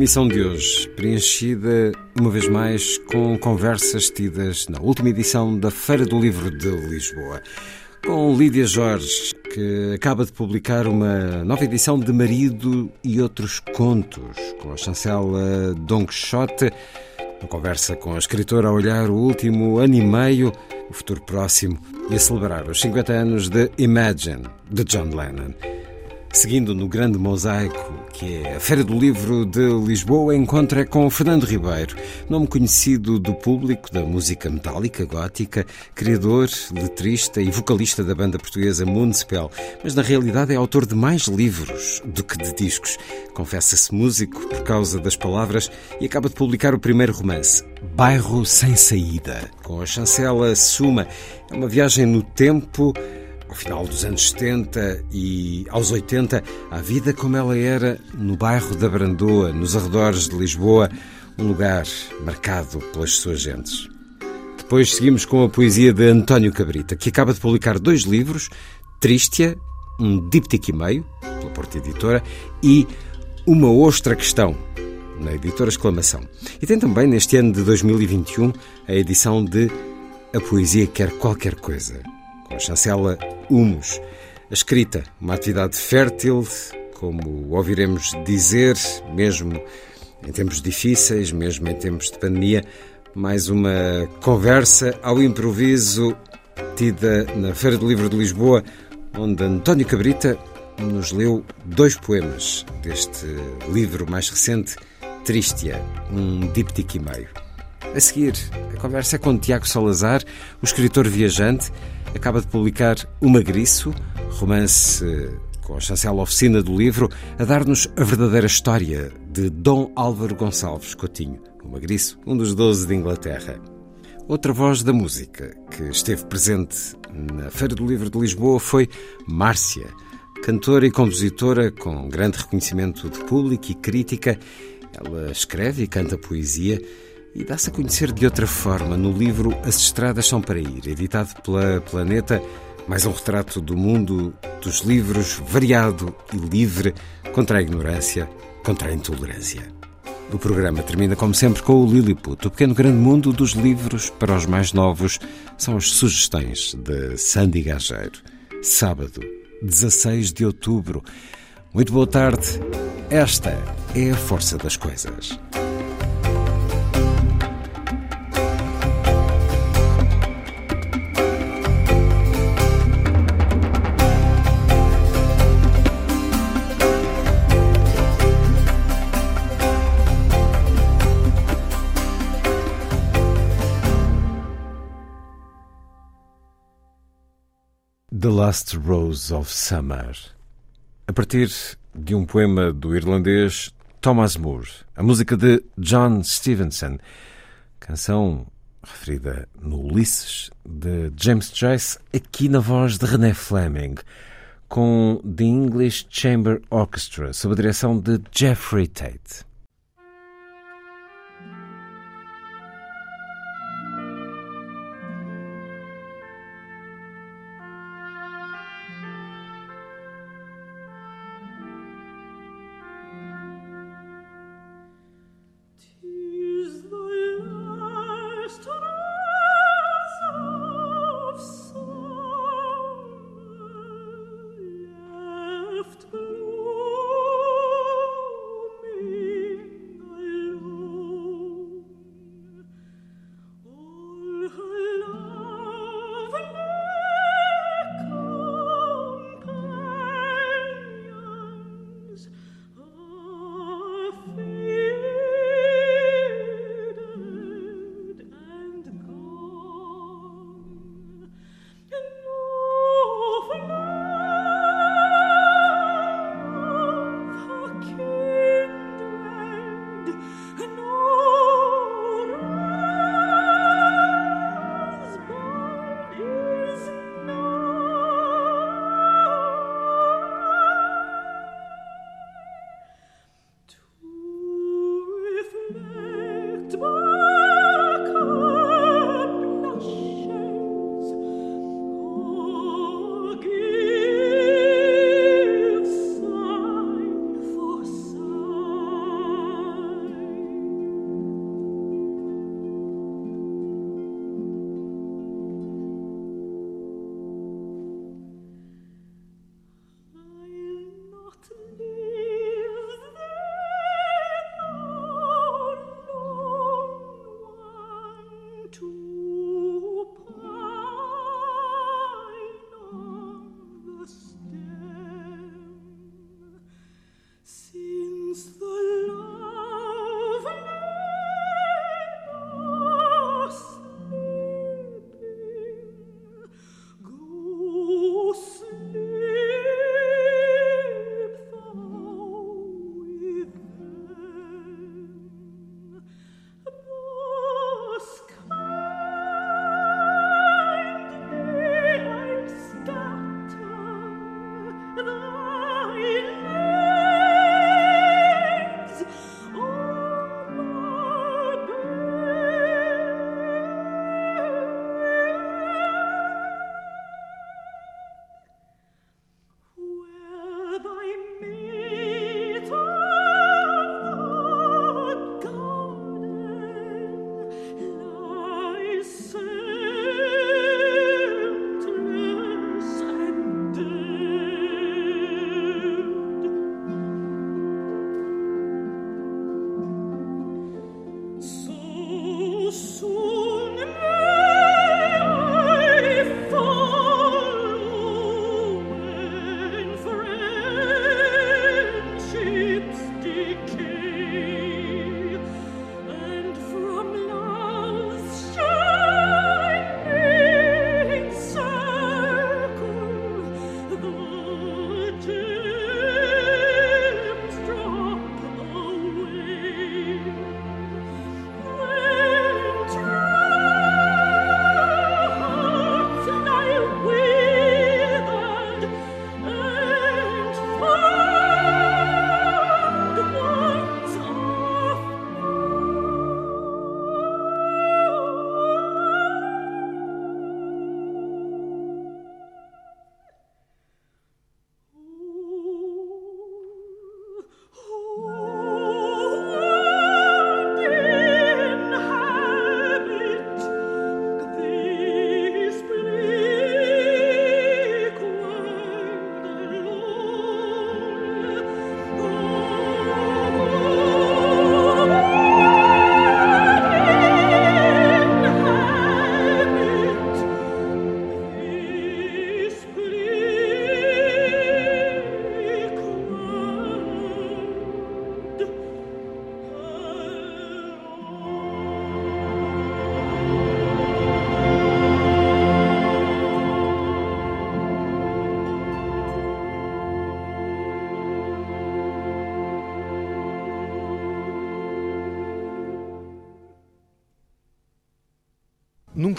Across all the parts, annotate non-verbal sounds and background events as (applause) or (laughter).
emissão de hoje, preenchida uma vez mais com conversas tidas na última edição da Feira do Livro de Lisboa, com Lídia Jorge, que acaba de publicar uma nova edição de Marido e Outros Contos, com a chancela Don Quixote, uma conversa com a escritora a olhar o último ano e meio, o futuro próximo, e a celebrar os 50 anos de Imagine, de John Lennon. Seguindo no grande mosaico que é a Feira do Livro de Lisboa, encontra com Fernando Ribeiro, nome conhecido do público da música metálica gótica, criador, letrista e vocalista da banda portuguesa Municipal, mas na realidade é autor de mais livros do que de discos. Confessa-se músico por causa das palavras e acaba de publicar o primeiro romance, Bairro Sem Saída, com a chancela Suma. É uma viagem no tempo ao final dos anos 70 e aos 80, a vida como ela era no bairro da Brandoa, nos arredores de Lisboa, um lugar marcado pelas suas gentes. Depois seguimos com a poesia de António Cabrita, que acaba de publicar dois livros, Tristia, um díptico e meio, pela Porta Editora, e Uma Ostra Questão, na editora Exclamação. E tem também, neste ano de 2021, a edição de A Poesia Quer Qualquer Coisa, com a chancela Humus. A escrita, uma atividade fértil, como ouviremos dizer, mesmo em tempos difíceis, mesmo em tempos de pandemia, mais uma conversa ao improviso tida na Feira do Livro de Lisboa, onde António Cabrita nos leu dois poemas deste livro mais recente, Tristia, um díptico e meio. A seguir, a conversa é com Tiago Salazar, o escritor viajante, acaba de publicar O Magriço, romance com a chancela oficina do livro, a dar-nos a verdadeira história de Dom Álvaro Gonçalves Coutinho, o Magriço, um dos doze de Inglaterra. Outra voz da música que esteve presente na Feira do Livro de Lisboa foi Márcia, cantora e compositora com grande reconhecimento de público e crítica. Ela escreve e canta poesia e dá-se a conhecer de outra forma no livro As Estradas São para Ir, editado pela Planeta, mais um retrato do mundo dos livros, variado e livre, contra a ignorância, contra a intolerância. O programa termina, como sempre, com o Lilliput, o pequeno grande mundo dos livros para os mais novos. São as sugestões de Sandy Gageiro. Sábado, 16 de outubro. Muito boa tarde. Esta é a força das coisas. The Last Rose of Summer. A partir de um poema do irlandês Thomas Moore, a música de John Stevenson, canção referida no Ulisses de James Joyce, aqui na voz de René Fleming, com The English Chamber Orchestra, sob a direção de Jeffrey Tate.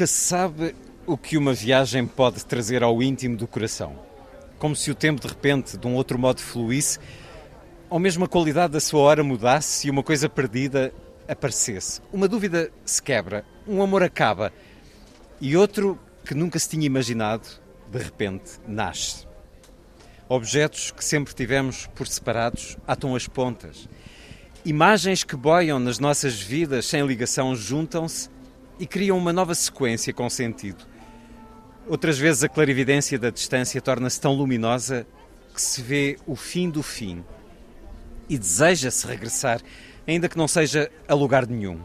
Nunca se sabe o que uma viagem pode trazer ao íntimo do coração. Como se o tempo de repente, de um outro modo, fluísse, ou mesmo a qualidade da sua hora mudasse e uma coisa perdida aparecesse. Uma dúvida se quebra, um amor acaba e outro que nunca se tinha imaginado, de repente, nasce. Objetos que sempre tivemos por separados atam as pontas. Imagens que boiam nas nossas vidas sem ligação juntam-se e criam uma nova sequência com sentido. Outras vezes a clarividência da distância torna-se tão luminosa que se vê o fim do fim e deseja-se regressar, ainda que não seja a lugar nenhum.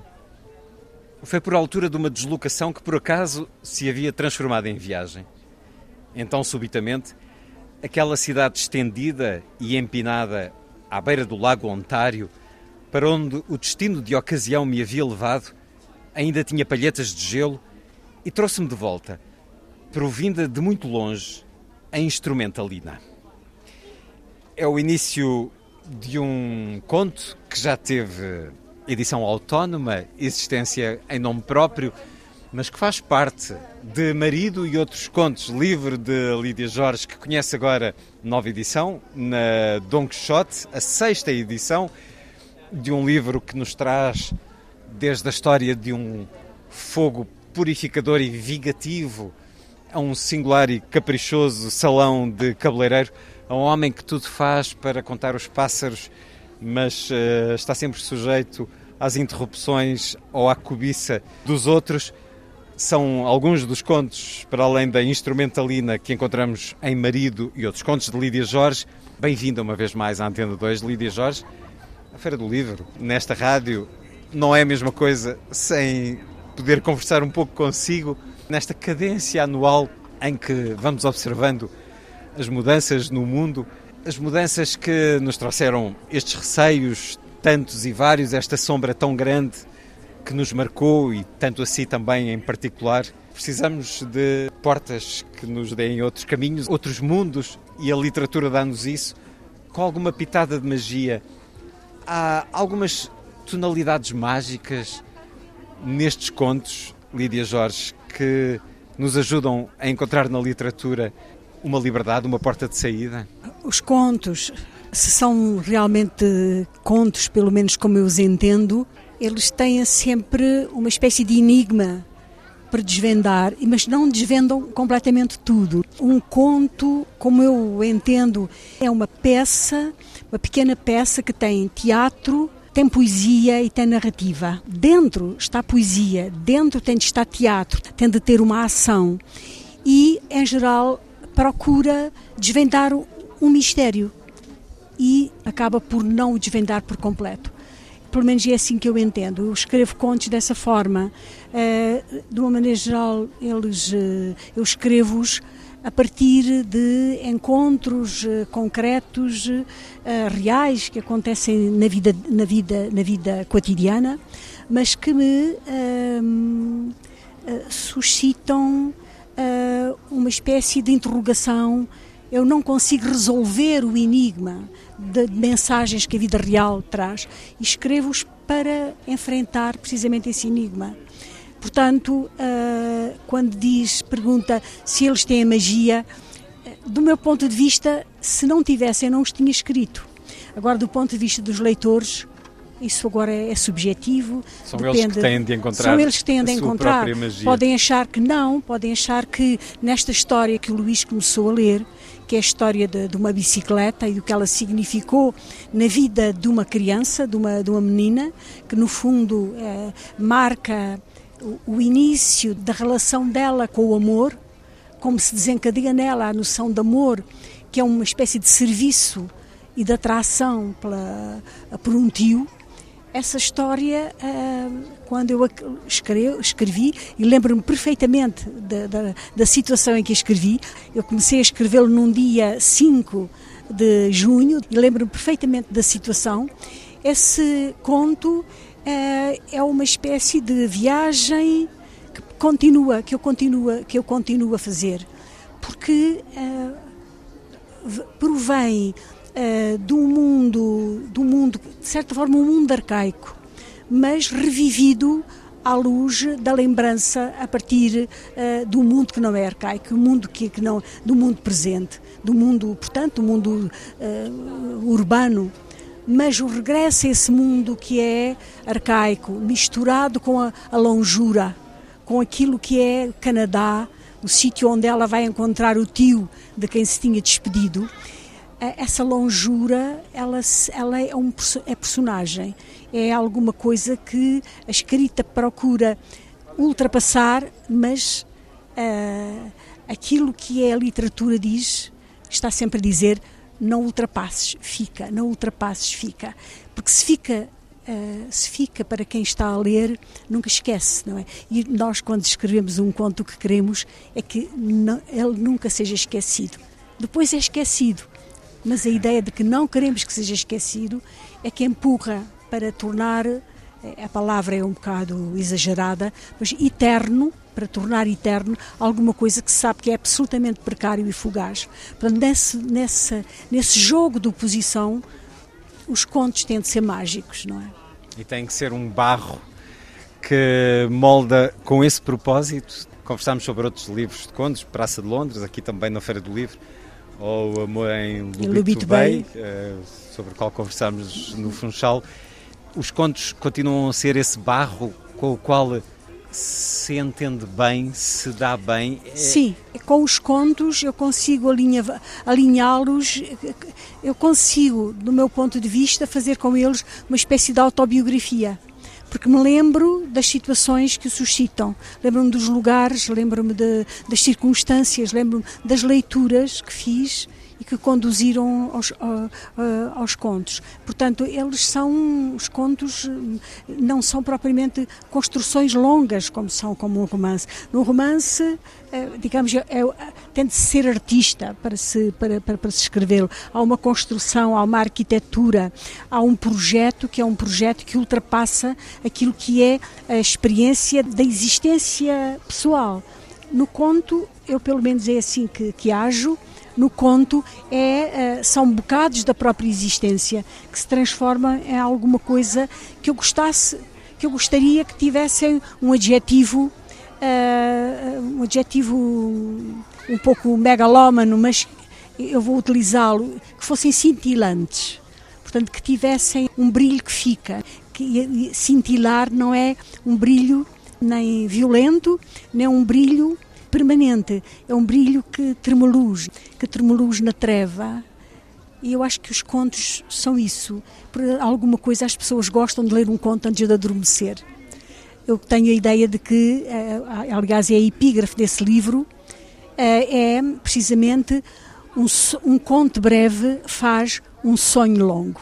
Foi por altura de uma deslocação que por acaso se havia transformado em viagem. Então, subitamente, aquela cidade estendida e empinada à beira do lago Ontário, para onde o destino de ocasião me havia levado, ainda tinha palhetas de gelo e trouxe-me de volta, provinda de muito longe, a instrumentalina. É o início de um conto que já teve edição autónoma, existência em nome próprio, mas que faz parte de Marido e Outros Contos, livro de Lídia Jorge, que conhece agora nova edição, na Don Quixote, a sexta edição de um livro que nos traz desde a história de um fogo purificador e vigativo a um singular e caprichoso salão de cabeleireiro, a um homem que tudo faz para contar os pássaros, mas uh, está sempre sujeito às interrupções ou à cobiça dos outros. São alguns dos contos, para além da instrumentalina que encontramos em Marido e outros contos de Lídia Jorge. Bem-vinda uma vez mais à Antena 2, Lídia Jorge. A Feira do Livro, nesta rádio, não é a mesma coisa sem poder conversar um pouco consigo nesta cadência anual em que vamos observando as mudanças no mundo, as mudanças que nos trouxeram estes receios, tantos e vários, esta sombra tão grande que nos marcou e tanto assim também em particular. Precisamos de portas que nos deem outros caminhos, outros mundos e a literatura dá-nos isso com alguma pitada de magia. Há algumas tonalidades mágicas nestes contos, Lídia Jorge, que nos ajudam a encontrar na literatura uma liberdade, uma porta de saída? Os contos, se são realmente contos, pelo menos como eu os entendo, eles têm sempre uma espécie de enigma para desvendar, mas não desvendam completamente tudo. Um conto, como eu entendo, é uma peça, uma pequena peça que tem teatro, tem poesia e tem narrativa. Dentro está poesia, dentro tem de estar teatro, tem de ter uma ação. E, em geral, procura desvendar um mistério e acaba por não o desvendar por completo. Pelo menos é assim que eu entendo. Eu escrevo contos dessa forma. Uh, de uma maneira geral, eles, uh, eu escrevo-os a partir de encontros uh, concretos, uh, reais, que acontecem na vida, na, vida, na vida cotidiana, mas que me uh, suscitam uma espécie de interrogação. Eu não consigo resolver o enigma de mensagens que a vida real traz e escrevo-os para enfrentar precisamente esse enigma. Portanto, uh, quando diz, pergunta se eles têm magia, eh, do meu ponto de vista, se não tivessem, eu não os tinha escrito. Agora, do ponto de vista dos leitores, isso agora é, é subjetivo. São depende, eles que têm de encontrar. São eles que têm de encontrar. Podem achar que não, podem achar que nesta história que o Luís começou a ler, que é a história de, de, uma bicicleta e do que ela significou na vida de uma criança, de uma, de uma menina, que no fundo é, marca o, início da relação dela com o amor, como se desencadeia nela a noção de amor, que é uma espécie de serviço e de atração pela, por um tio. Essa história, ah, quando eu escrevi, escrevi e lembro-me perfeitamente da, da, da, situação em que escrevi, eu comecei a escrevê-lo num dia 5 de junho e lembro-me perfeitamente da situação. Esse conto é, é uma espécie de viagem que continua, que eu continuo, que eu continuo a fazer, porque uh, provém uh, de um mundo, um mundo, de certa forma, um mundo arcaico, mas revivido à luz da lembrança a partir uh, do mundo que não é arcaico, o mundo que, que não, do mundo presente, do mundo, portanto, do mundo uh, urbano. Mas o regresso a esse mundo que é arcaico, misturado com a, a longura, com aquilo que é Canadá, o sítio onde ela vai encontrar o tio de quem se tinha despedido, essa longura, ela, ela é um é personagem, é alguma coisa que a escrita procura ultrapassar, mas uh, aquilo que a literatura diz, está sempre a dizer, não ultrapasses, fica, não ultrapasses, fica. Porque se fica Uh, se fica para quem está a ler, nunca esquece, não é? E nós, quando escrevemos um conto, o que queremos é que não, ele nunca seja esquecido. Depois é esquecido, mas a ideia de que não queremos que seja esquecido é que empurra para tornar, eh, a palavra é um bocado exagerada, mas eterno, para tornar eterno alguma coisa que se sabe que é absolutamente precário e fugaz. Portanto, nesse, nesse, nesse jogo de oposição, os contos têm de ser mágicos, não é? E tem que ser um barro que molda com esse propósito. Conversámos sobre outros livros de contos, Praça de Londres, aqui também na Feira do Livro ou Amor em Lubito, Bay. Uh, sobre o qual conversámos no Funchal. Os contos continuam a ser esse barro com o qual se entende bem, se dá bem. É... Sim, com os contos eu consigo alinhá-los, eu consigo, do meu ponto de vista, fazer com eles uma espécie de autobiografia porque me lembro das situações que o suscitam, lembro-me dos lugares, lembro-me das circunstâncias, lembro-me das leituras que fiz e que conduziram aos, aos contos. Portanto, eles são, os contos não são propriamente construções longas como são como um romance. No romance, eh, digamos, é, é, tem de ser artista para se, para, para, para se escrevê-lo. Há uma construção, há uma arquitetura, há um projeto que é um projeto que ultrapassa aquilo que é a experiência da existência pessoal. No conto, eu pelo menos é assim que, que ajo, no conto é, eh, são bocados da própria existência que se transforma em alguma coisa que eu gostasse, que eu gostaria que tivessem um adjetivo, uh, um adjetivo um pouco megalómano, mas eu vou utilizá-lo, que fossem cintilantes. Portanto, que tivessem um brilho que fica. Que cintilar não é um brilho nem violento, nem um brilho permanente, é um brilho que tremoluz, que tremoluz na treva. E eu acho que os contos são isso. Por alguma coisa as pessoas gostam de ler um conto antes de adormecer. Eu tenho a ideia de que, eh, aliás, é a epígrafe desse livro, eh, é precisamente um, um conto breve faz um sonho longo.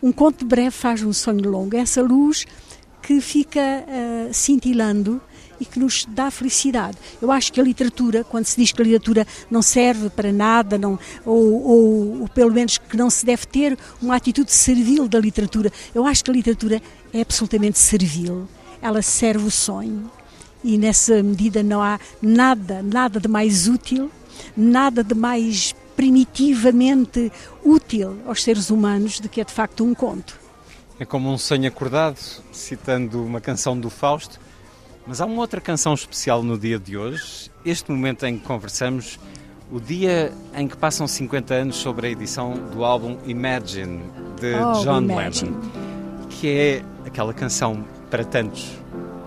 Um conto breve faz um sonho longo. Essa luz que fica uh, cintilando e que nos dá felicidade. Eu acho que a literatura, quando se diz que a literatura não serve para nada, não, ou, ou, ou pelo menos que não se deve ter uma atitude servil da literatura, eu acho que a literatura é absolutamente servil. Ela serve o sonho e nessa medida não há nada, nada de mais útil, nada de mais primitivamente útil aos seres humanos do que é de facto um conto. É como um sonho acordado, citando uma canção do Fausto, mas há uma outra canção especial no dia de hoje, este momento em que conversamos, o dia em que passam 50 anos sobre a edição do álbum Imagine, de oh, John Imagine. Lennon, que é aquela canção para tantos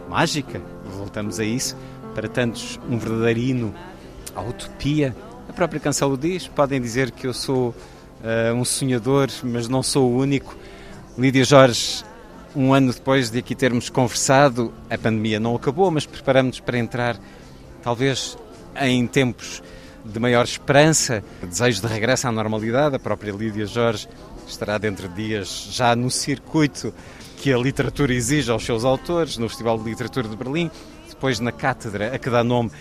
mágica, voltamos a isso, para tantos um verdadeiro hino à utopia. A própria canção o diz, podem dizer que eu sou uh, um sonhador, mas não sou o único. Lídia Jorge um ano depois de aqui termos conversado, a pandemia não acabou, mas preparamos-nos para entrar, talvez, em tempos de maior esperança, desejo de regresso à normalidade. A própria Lídia Jorge estará dentro de dias já no circuito que a literatura exige aos seus autores, no Festival de Literatura de Berlim, depois na cátedra a que dá nome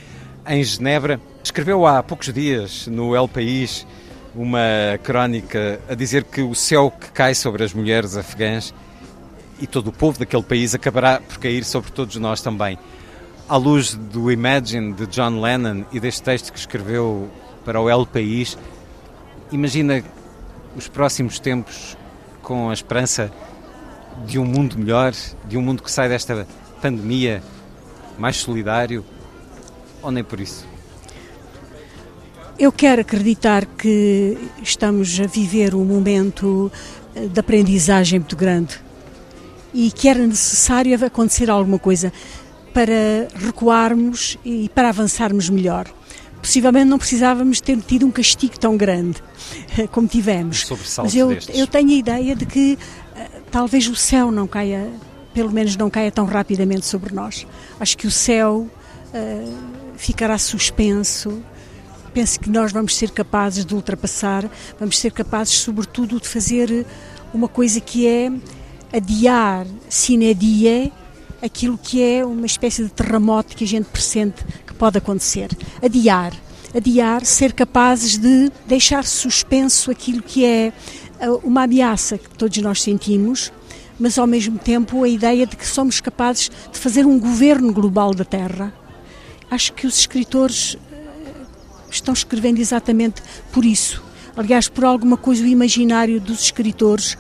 em Genebra. Escreveu há poucos dias no El País uma crónica a dizer que o céu que cai sobre as mulheres afegãs e todo o povo daquele país acabará por cair sobre todos nós também. À luz do Imagine de John Lennon e deste texto que escreveu para o El País, imagina os próximos tempos com a esperança de um mundo melhor, de um mundo que sai desta pandemia, mais solidário, ou nem por isso? Eu quero acreditar que estamos a viver um momento de aprendizagem muito grande e que era necessário acontecer alguma coisa para recuarmos e para avançarmos melhor. Possivelmente não precisávamos ter tido um castigo tão grande como tivemos. Mas eu, eu tenho a ideia de que uh, talvez o céu não caia, pelo menos não caia tão rapidamente sobre nós. Acho que o céu uh, ficará suspenso. Penso que nós vamos ser capazes de ultrapassar, vamos ser capazes, sobretudo, de fazer uma coisa que é adiar sine die aquilo que é uma espécie de terremoto que a gente pressente que pode acontecer. Adiar. Adiar, ser capazes de deixar suspenso aquilo que é uh, uma ameaça que todos nós sentimos, mas ao mesmo tempo a ideia de que somos capazes de fazer um governo global da Terra. Acho que os escritores uh, estão escrevendo exatamente por isso. Aliás, por alguma coisa, o imaginário dos escritores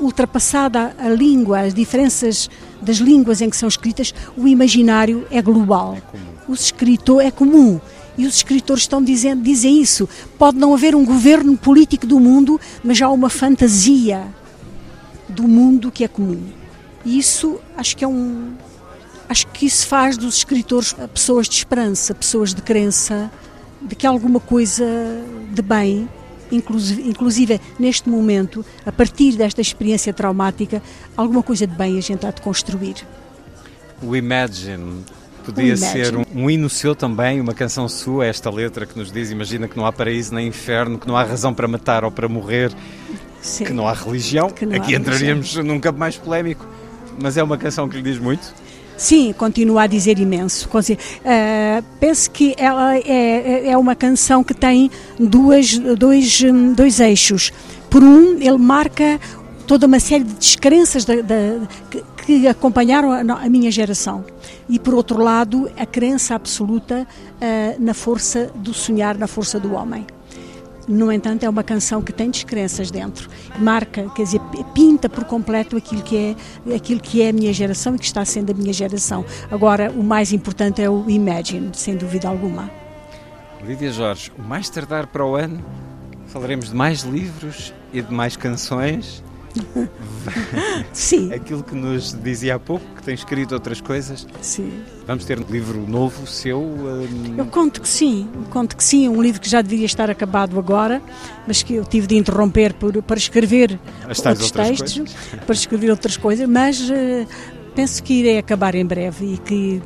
ultrapassada a língua, as diferenças das línguas em que são escritas, o imaginário é global. É os escritores é comum. E os escritores estão dizendo, dizem isso. Pode não haver um governo político do mundo, mas há uma fantasia do mundo que é comum. E isso acho que é um acho que isso faz dos escritores pessoas de esperança, pessoas de crença de que alguma coisa de bem inclusive, inclusive neste momento, a partir desta experiência traumática, alguma coisa de bem a gente há de construir. O Imagine podia ser um, um, hino seu também, uma canção sua, esta letra que nos diz: Imagina que não há paraíso nem inferno, que não há razão para matar ou para morrer, Sim. que não há religião. Não Aqui há entraríamos religião. num campo mais polémico, mas é uma canção que lhe diz muito. Sim, continua a dizer imenso. Uh, penso que ela é, é, é uma canção que tem duas, dois, dois eixos. Por um, ele marca toda uma série de descrenças da, da, que, que, acompanharam a, a, minha geração. E, por outro lado, a crença absoluta uh, na força do sonhar, na força do homem. No entanto, é uma canção que tem descrenças dentro, marca, quer dizer, pinta por completo aquilo que é aquilo que é a minha geração e que está sendo a minha geração. Agora, o mais importante é o Imagine, sem dúvida alguma. Lídia Jorge, o mais tardar para o ano falaremos de mais livros e de mais canções (laughs) Sim. Aquilo que nos dizia há pouco, que tem escrito outras coisas. Sim. Vamos ter um livro novo seu? Um... Eu conto que sim, conto que sim. Um livro que já deveria estar acabado agora, mas que eu tive de interromper por, para escrever outros textos, coisas. para escrever outras coisas, mas uh, penso que irei acabar em breve e que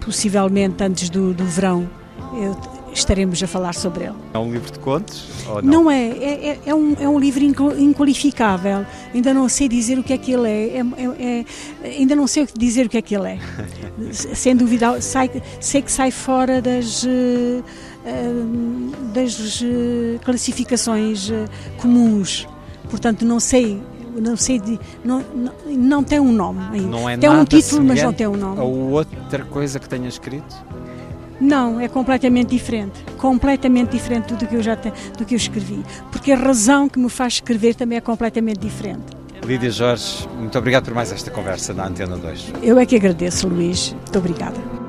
possivelmente antes do, do verão eu estaremos a falar sobre ele. É um livro de contos? Ou não? não é, é, é, é, um, é um livro inqualificável. Ainda não sei dizer o que é que ele é. é, é, é ainda não sei dizer o que é que ele é. (laughs) Sem dúvida, sai, sei que sai fora das. Uh, das uh, classificações comuns. Portanto, não sei não sei de, não, não, não tem um nome ainda. Não é tem um título, mas não tem um nome. Ou outra coisa que tenha escrito? Não, é completamente diferente. Completamente diferente do que eu já te, do que eu escrevi. Porque a razão que me faz escrever também é completamente diferente. Lídia Jorge, muito obrigado por mais esta conversa na Antena 2. Eu é que agradeço, Luís. Muito obrigada.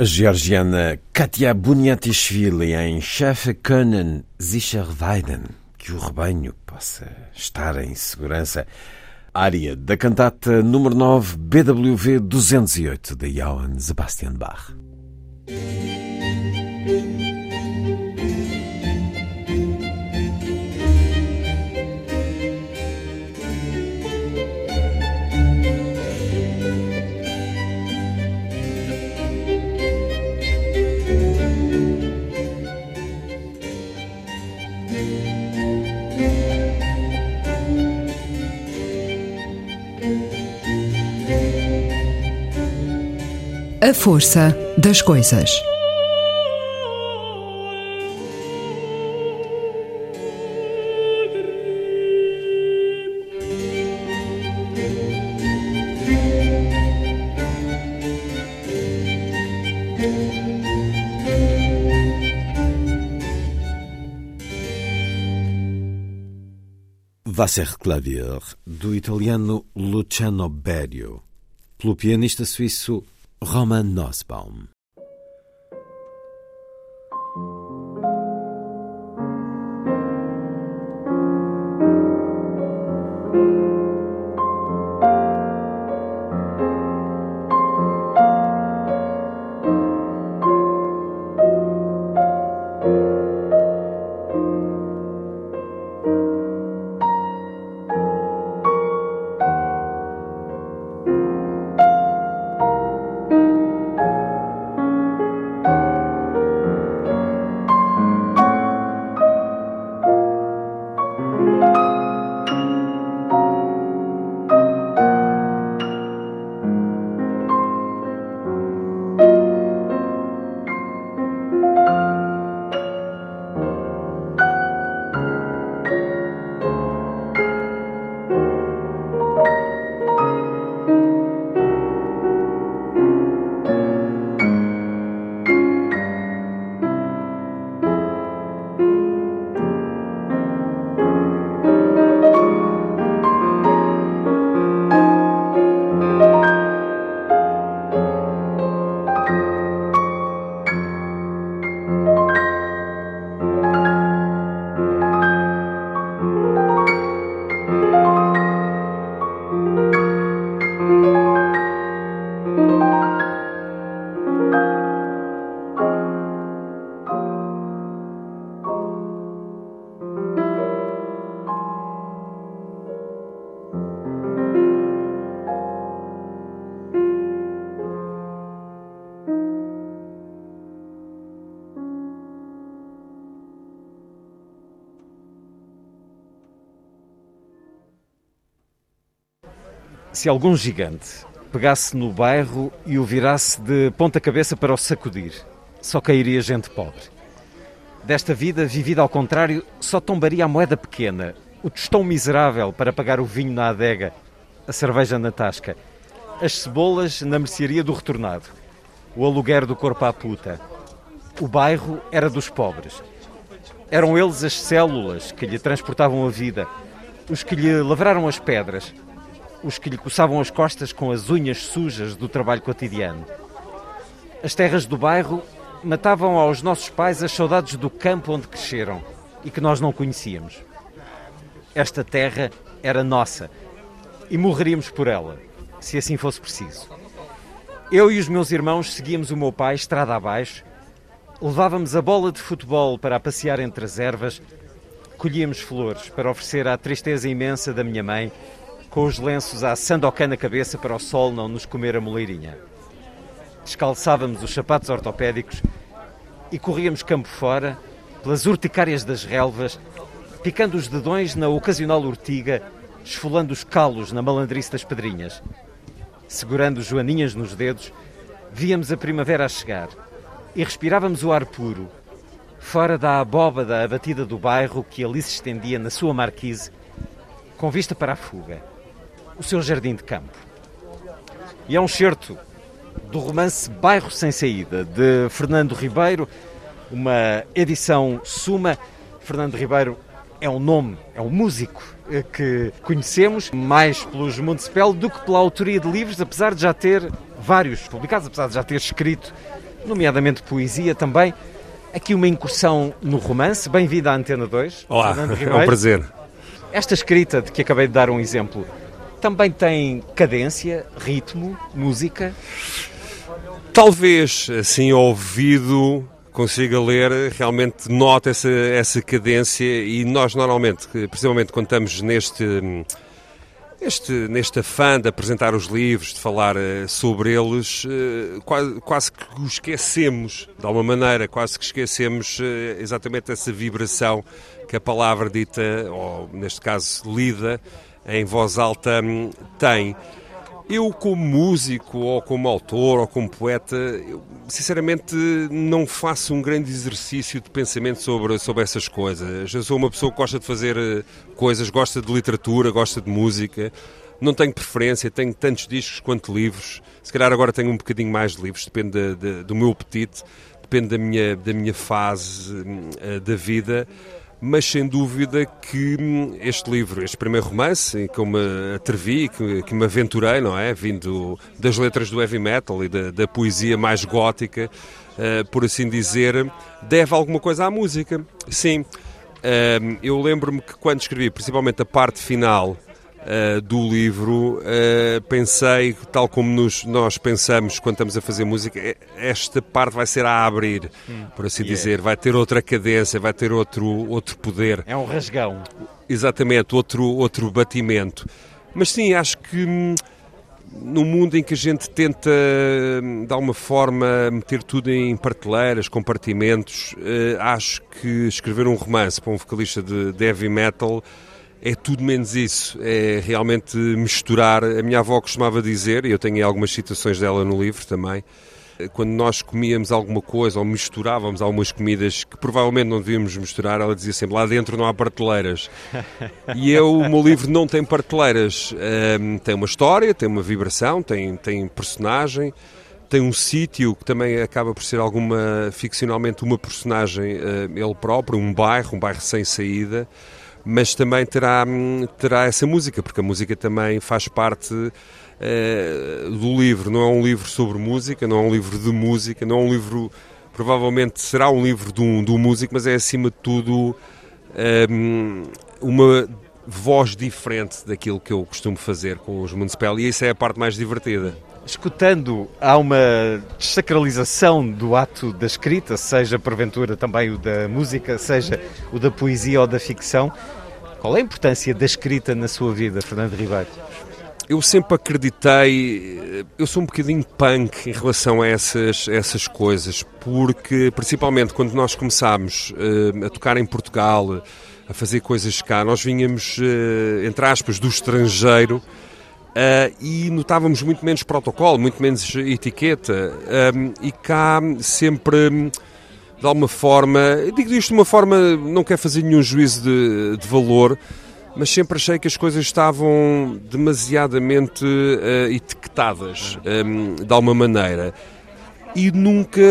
A georgiana Katia Bunyatishvili em Chef Können Sicherweiden, que o rebanho possa estar em segurança. Área da cantata número 9 BWV 208 de Johann Sebastian Bach. A força das coisas. Wasserklavier, do italiano Luciano Berio, pelo pianista suíço Roman Nussbaum. Se algum gigante pegasse no bairro e o virasse de ponta cabeça para o sacudir, só cairia gente pobre. Desta vida, vivida ao contrário, só tombaria a moeda pequena, o tostão miserável para pagar o vinho na adega, a cerveja na tasca, as cebolas na mercearia do retornado, o aluguer do corpo à puta. O bairro era dos pobres. Eram eles as células que lhe transportavam a vida, os que lhe lavraram as pedras, os que lhe coçavam as costas com as unhas sujas do trabalho cotidiano. As terras do bairro matavam aos nossos pais as saudades do campo onde cresceram e que nós não conhecíamos. Esta terra era nossa e morreríamos por ela, se assim fosse preciso. Eu e os meus irmãos seguíamos o meu pai estrada abaixo, levávamos a bola de futebol para passear entre as ervas, colhíamos flores para oferecer à tristeza imensa da minha mãe com os lenços à sandocan na cabeça para o sol não nos comer a moleirinha. Descalçávamos os sapatos ortopédicos e corríamos campo fora, pelas urticárias das relvas, picando os dedões na ocasional urtiga, esfolando os calos na malandrice das pedrinhas. Segurando joaninhas nos dedos, víamos a primavera a chegar e respirávamos o ar puro, fora da abóbada abatida do bairro que ali se estendia na sua marquise, com vista para a fuga o seu jardim de campo. E é um certo do romance Bairro Sem Saída, de Fernando Ribeiro, uma edição suma. Fernando Ribeiro é um nome, é um músico eh, que conhecemos mais pelos Municipal do que pela autoria de livros, apesar de já ter vários publicados, apesar de já ter escrito nomeadamente poesia também. Aqui uma incursão no romance. Bem-vindo à Antena 2. Olá, (laughs) é um prazer. Esta escrita de que acabei de dar um exemplo também tem cadência, ritmo, música? Talvez, assim, ao ouvido, consiga ler, realmente nota essa, essa cadência e nós normalmente, principalmente quando estamos neste, este, neste afã de apresentar os livros, de falar eh, sobre eles, eh, quase, quase que os esquecemos, de alguma maneira, quase que esquecemos eh, exatamente essa vibração que a palavra dita, ou neste caso lida, em voz alta hum, tem. Eu, como músico, ou como autor, ou como poeta, eu, sinceramente não faço um grande exercício de pensamento sobre, sobre essas coisas. Eu sou uma pessoa que gosta de fazer eh, coisas, gosta de literatura, gosta de música. Não tenho preferência, tenho tantos discos quanto livros. Se calhar agora tenho um bocadinho mais de livros, depende de, de, do meu apetite, depende da minha, da minha fase uh, da vida mas sem dúvida que hum, este livro, este primeiro romance, em que eu me atrevi, que, que me aventurei, não é? Vindo das letras do heavy metal e da, da poesia mais gótica, uh, por assim dizer, deve alguma coisa à música. Sim. Uh, eu lembro-me que quando escrevi, principalmente a parte final uh, do livro, uh, pensei, tal como nos, nós pensamos quando estamos a fazer música, esta parte vai ser a abrir, hum. por assim yeah. dizer, vai ter outra cadência, vai ter outro, outro poder. É um rasgão. Exatamente, outro, outro batimento. Mas sim, acho que hum, no mundo em que a gente tenta, hum, de alguma forma, meter tudo em prateleiras, compartimentos, uh, acho que escrever um romance para um vocalista de heavy metal é tudo menos isso. É realmente misturar. A minha avó costumava dizer, e eu tenho algumas citações dela no livro também, quando nós comíamos alguma coisa ou misturávamos algumas comidas que provavelmente não devíamos misturar, ela dizia sempre: lá dentro não há prateleiras. e eu, o meu livro não tem prateleiras. Um, tem uma história, tem uma vibração, tem, tem personagem. Tem um sítio que também acaba por ser alguma, ficcionalmente, uma personagem, uh, ele próprio, um bairro, um bairro sem saída mas também terá, terá essa música, porque a música também faz parte uh, do livro. Não é um livro sobre música, não é um livro de música, não é um livro. Provavelmente será um livro de um, de um músico, mas é acima de tudo um, uma voz diferente daquilo que eu costumo fazer com os Municipal e isso é a parte mais divertida. Escutando, há uma desacralização do ato da escrita, seja porventura também o da música, seja o da poesia ou da ficção. Qual é a importância da escrita na sua vida, Fernando Ribeiro? Eu sempre acreditei, eu sou um bocadinho punk em relação a essas, essas coisas, porque principalmente quando nós começámos uh, a tocar em Portugal, a fazer coisas cá, nós vinhamos, uh, entre aspas, do estrangeiro uh, e notávamos muito menos protocolo, muito menos etiqueta, e cá sempre de alguma forma, digo isto de uma forma, não quero fazer nenhum juízo de, de valor, mas sempre achei que as coisas estavam demasiadamente uh, etiquetadas, um, de alguma maneira e nunca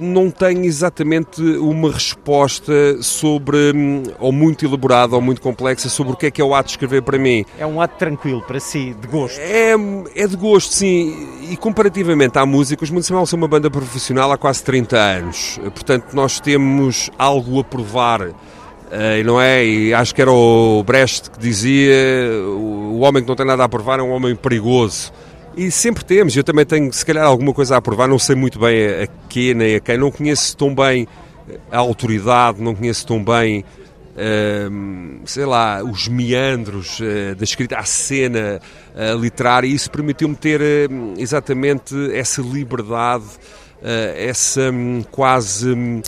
não tenho exatamente uma resposta sobre, hum, ou muito elaborada ou muito complexa, sobre o que é que é o ato de escrever para mim. É um ato tranquilo para si, de gosto? É, é de gosto, sim. E comparativamente à música, os Municipal são uma banda profissional há quase 30 anos. Portanto, nós temos algo a provar. Uh, não é? E acho que era o Brecht que dizia: o homem que não tem nada a provar é um homem perigoso. E sempre temos, eu também tenho se calhar alguma coisa a provar, não sei muito bem a, que nem a quem, não conheço tão bem a autoridade, não conheço tão bem, uh, sei lá, os meandros uh, da escrita, a cena uh, literária, e isso permitiu-me ter exatamente essa liberdade, essa um, quase um,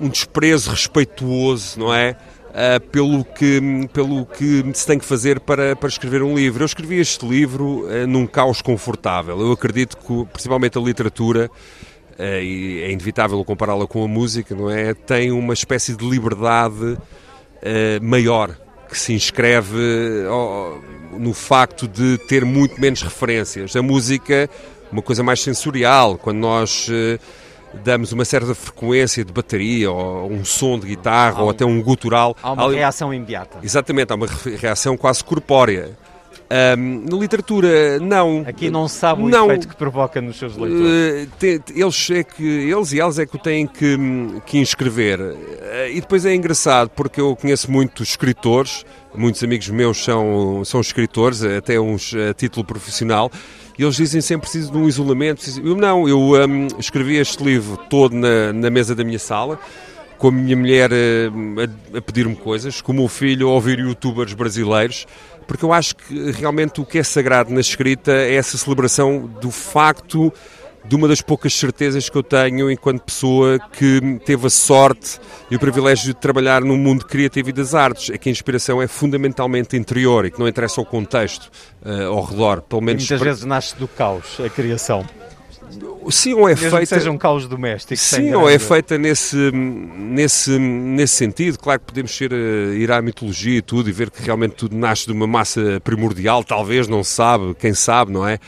um desprezo respeituoso, não é? Uh, pelo, que, pelo que se tem que fazer para, para escrever um livro. Eu escrevi este livro uh, num caos confortável. Eu acredito que, principalmente a literatura, uh, e é inevitável compará-la com a música, não é? Tem uma espécie de liberdade maior que se inscreve no facto de ter muito menos referências. A música, uma coisa mais sensorial, quando nós damos uma certa frequência de bateria ou um som de guitarra um, ou até um gutural. Há uma reação imediata. Exatamente, há uma reação quase corpórea. Um, na literatura, não. Aqui não sabe o não, efeito que provoca nos seus leitores. Te, eles, é que, eles e elas é que o têm que, que inscrever. Uh, e depois é engraçado, porque eu conheço muitos escritores, muitos amigos meus são, são escritores, até uns a título profissional, e eles dizem sempre preciso de um isolamento. Eu não, eu um, escrevi este livro todo na, na mesa da minha sala com a minha mulher a, a pedir-me coisas, com o meu filho a ouvir youtubers brasileiros, porque eu acho que realmente o que é sagrado na escrita é essa celebração do facto de uma das poucas certezas que eu tenho enquanto pessoa que teve a sorte e o privilégio de trabalhar no mundo criativo e das artes, é que a inspiração é fundamentalmente interior e que não interessa o contexto uh, ao redor, pelo menos... E muitas vezes nasce do caos a criação. Sim, ou é Mesmo feita. Que seja um caos doméstico. Sim, ou é feita nesse, nesse, nesse sentido. Claro que podemos ser, uh, ir à mitologia e tudo e ver que realmente tudo nasce de uma massa primordial, talvez, não se sabe, quem sabe, não é?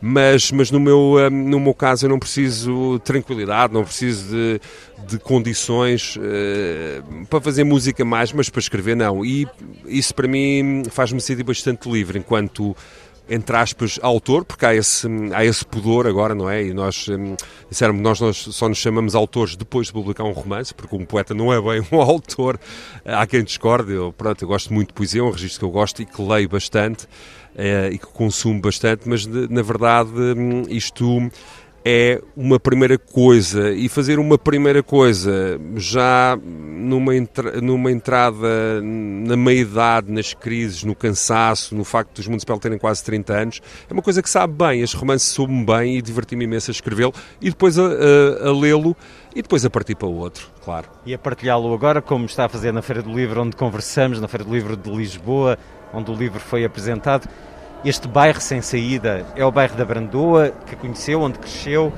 Mas, mas no, meu, uh, no meu caso eu não preciso de tranquilidade, não preciso de, de condições uh, para fazer música mais, mas para escrever não. E isso para mim faz-me sentir bastante livre enquanto entre aspas, autor, porque há esse, há esse pudor agora, não é? E nós, hum, disseram nós, nós só nos chamamos autores depois de publicar um romance, porque um poeta não é bem (laughs) um autor. Há quem discorde, eu, pronto, eu gosto muito de poesia, é um registro que eu gosto e que leio bastante e que consumo bastante, mas na verdade hum, isto é uma primeira coisa e fazer uma primeira coisa já numa, entra, numa entrada na meia-idade, nas crises, no cansaço, no facto dos Municipal terem quase 30 anos, é uma coisa que sabe bem. Este romance soube-me bem e diverti-me imenso a escrevê-lo e depois a, a, a lê-lo e depois a partir para o outro, claro. E a partilhá-lo agora, como está a fazer na Feira do Livro, onde conversamos, na Feira do Livro de Lisboa, onde o livro foi apresentado. Este bairro sem saída é o bairro da Brandoa, que conheceu, onde cresceu,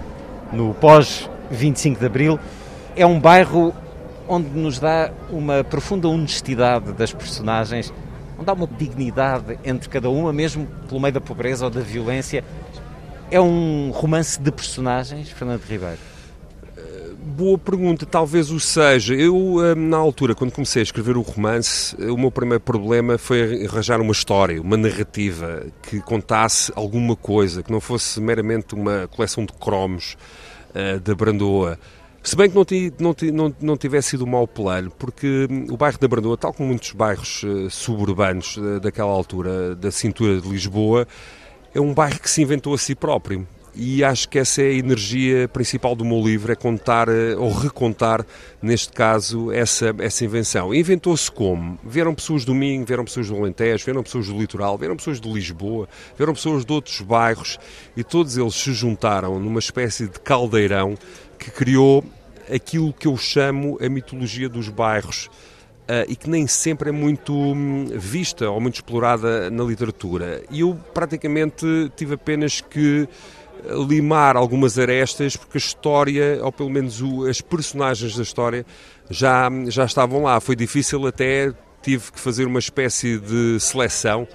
no pós-25 de Abril. É um bairro onde nos dá uma profunda honestidade das personagens, onde há uma dignidade entre cada uma, mesmo pelo meio da pobreza ou da violência. É um romance de personagens, Fernando Ribeiro? Boa pergunta, talvez o seja. Eu, na altura, quando comecei a escrever o romance, o meu primeiro problema foi arranjar uma história, uma narrativa que contasse alguma coisa, que não fosse meramente uma coleção de cromos uh, da Brandoa. Se bem que não, não, não, não tivesse sido um mau plano, porque o bairro da Brandoa, tal como muitos bairros uh, suburbanos uh, daquela altura, da cintura de Lisboa, é um bairro que se inventou a si próprio e acho que essa é a energia principal do meu livro, é contar eh, ou recontar, neste caso, essa, essa invenção. Inventou-se como? Vieram pessoas do Minho, vieram pessoas do Alentejo, vieram pessoas do Litoral, vieram pessoas de Lisboa, vieram pessoas de outros bairros e todos eles se juntaram numa espécie de caldeirão que criou aquilo que eu chamo a mitologia dos bairros. Uh, e que nem sempre é muito hum, vista ou muito explorada na literatura. E eu praticamente tive apenas que limar algumas arestas, porque a história, ou pelo menos o, as personagens da história, já, já estavam lá. Foi difícil até, tive que fazer uma espécie de seleção